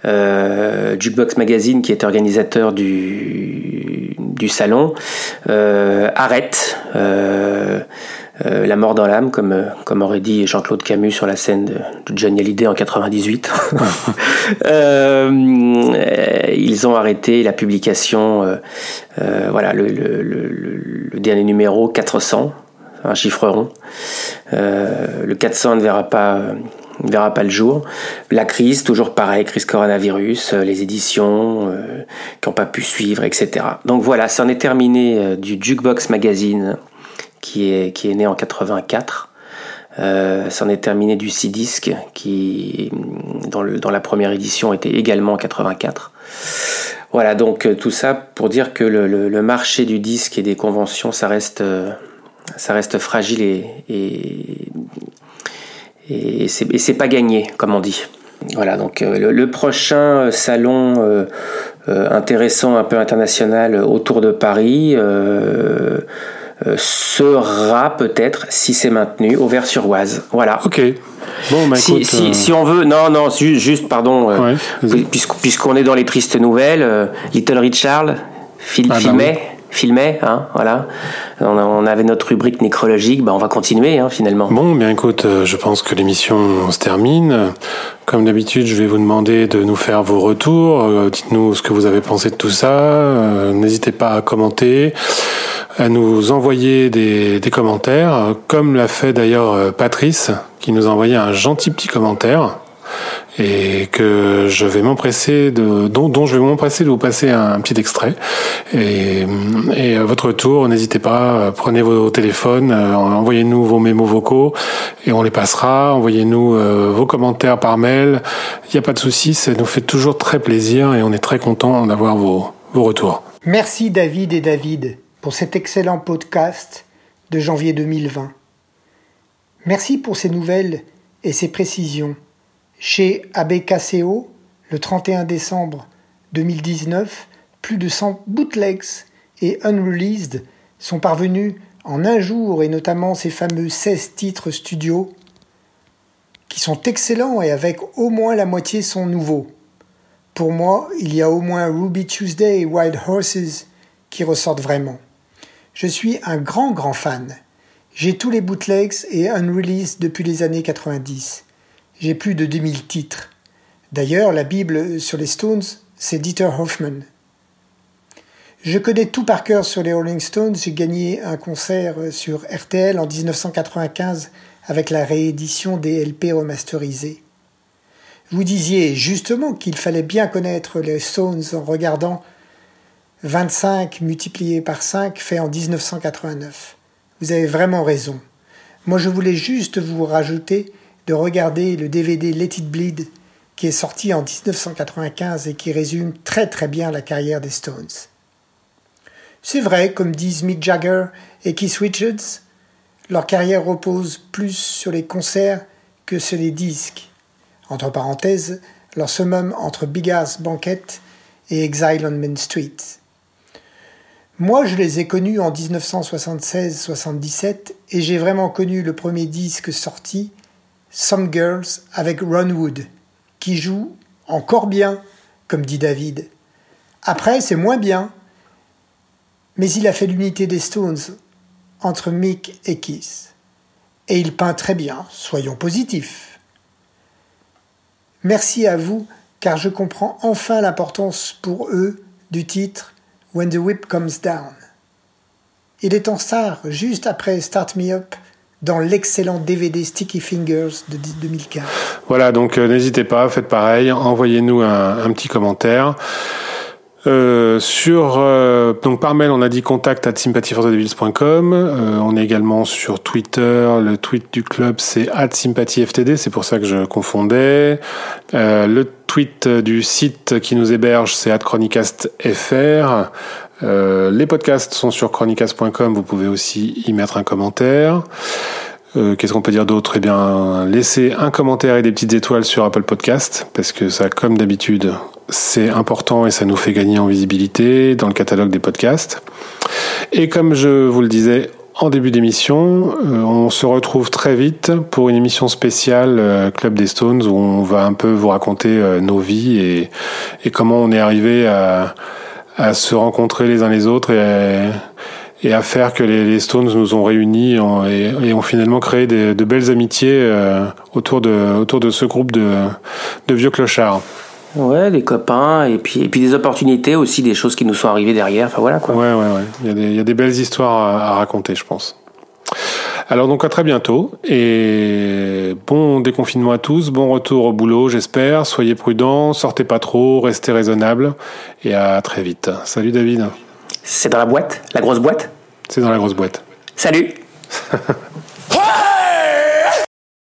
Euh, Jukebox Magazine, qui est organisateur du, salon, euh, arrête euh, la mort dans l'âme, comme, aurait dit Jean-Claude Camus sur la scène de, Johnny Hallyday en 98. Euh, ils ont arrêté la publication, voilà, le dernier numéro 400, un chiffre rond. Euh, le 400 ne verra pas, verra pas le jour. La crise, toujours pareil, crise coronavirus, euh, les éditions euh, qui n'ont pas pu suivre, etc. Donc voilà, c'en est terminé du Jukebox Magazine qui est, qui né en 84. Euh, c'en est terminé du C-Disc qui, dans, le, la première édition, était également en 84. Voilà, donc tout ça pour dire que le, marché du disque et des conventions, ça reste, ça reste fragile et, et, et c'est pas gagné, comme on dit. Voilà, donc euh, le, le prochain salon euh, euh, intéressant, un peu international euh, autour de Paris euh, euh, sera peut-être, si c'est maintenu, au Vers-sur-Oise. Voilà. Ok. Bon, bah Si, écoute. si, euh, si on veut, non, non, ju- juste, pardon, euh, Ouais, puisqu'on est dans les tristes nouvelles, euh, Little Richard fil, Ah bah filmait, hein, voilà. On, avait notre rubrique nécrologique, bah on va continuer, hein, finalement. Bon, bien écoute, euh, je pense que l'émission se termine. Comme d'habitude, je vais vous demander de nous faire vos retours. Euh, Dites-nous ce que vous avez pensé de tout ça. Euh, N'hésitez pas à commenter, à nous envoyer des, des commentaires, comme l'a fait d'ailleurs Patrice, qui nous a envoyé un gentil petit commentaire et que je vais m'empresser de dont, je vais m'empresser de vous passer un, petit extrait et, et à votre tour n'hésitez pas prenez vos téléphones euh, envoyez-nous vos mémos vocaux et on les passera envoyez-nous euh, vos commentaires par mail il n'y a pas de souci ça nous fait toujours très plaisir et on est très content d'avoir vos, vos retours Merci David et David pour cet excellent podcast de janvier 2020. Merci pour ces nouvelles et ces précisions. Chez ABKCO, le 31 décembre 2019, plus de 100 bootlegs et unreleased sont parvenus en un jour et notamment ces fameux 16 titres studio qui sont excellents et avec au moins la moitié sont nouveaux. Pour moi, il y a au moins Ruby Tuesday et Wild Horses qui ressortent vraiment. Je suis un grand grand fan. J'ai tous les bootlegs et unreleased depuis les années 90. J'ai plus de 2000 titres. D'ailleurs, la Bible sur les Stones, c'est Dieter Hoffman. Je connais tout par cœur sur les Rolling Stones. J'ai gagné un concert sur RTL en 1995 avec la réédition des LP remasterisés. Vous disiez justement qu'il fallait bien connaître les Stones en regardant 25 multiplié par 5 fait en 1989. Vous avez vraiment raison. Moi je voulais juste vous rajouter de regarder le DVD Let It Bleed qui est sorti en 1995 et qui résume très très bien la carrière des Stones. C'est vrai, comme disent Mick Jagger et Keith Richards, leur carrière repose plus sur les concerts que sur les disques. Entre parenthèses, leur summum entre Big Ass Banquet et Exile on Main Street. Moi, je les ai connus en 1976-77 et j'ai vraiment connu le premier disque sorti Some Girls avec Ron Wood, qui joue encore bien, comme dit David. Après, c'est moins bien, mais il a fait l'unité des Stones entre Mick et Keith. Et il peint très bien, soyons positifs. Merci à vous, car je comprends enfin l'importance pour eux du titre When the Whip Comes Down. Il est en star juste après Start Me Up dans l'excellent DVD Sticky Fingers de 2015. Voilà, donc euh, n'hésitez pas, faites pareil, envoyez-nous un, petit commentaire. Euh, sur euh, donc par mail on a dit contact at sympathyforthedevils.com euh, on est également sur Twitter. Le tweet du club c'est at sympathyftd. C'est pour ça que je confondais. Le tweet du site qui nous héberge c'est at chronicastfr euh, les podcasts sont sur chronicast.com vous pouvez aussi y mettre un commentaire euh, Qu'est-ce qu'on peut dire d'autre? Eh bien, laissez un commentaire et des petites étoiles sur Apple Podcast, parce que ça, comme d'habitude, c'est important et ça nous fait gagner en visibilité dans le catalogue des podcasts. Et comme je vous le disais en début d'émission, euh, on se retrouve très vite pour une émission spéciale euh, Club des Stones où on va un peu vous raconter euh, nos vies et, et, comment on est arrivé à, à, se rencontrer les uns les autres et, et à faire que les, les, Stones nous ont réunis et, et ont finalement créé des, de belles amitiés autour, de, autour de ce groupe de, de vieux clochards. Ouais, des copains, et puis, et puis des opportunités aussi, des choses qui nous sont arrivées derrière. Enfin voilà quoi. Ouais, ouais, ouais. Il y a des, il y a des belles histoires à, à, raconter, je pense. Alors donc à très bientôt et bon déconfinement à tous, bon retour au boulot j'espère, soyez prudents, sortez pas trop, restez raisonnables et à très vite. Salut David. C'est dans la boîte? La grosse boîte? C'est dans la grosse boîte. Salut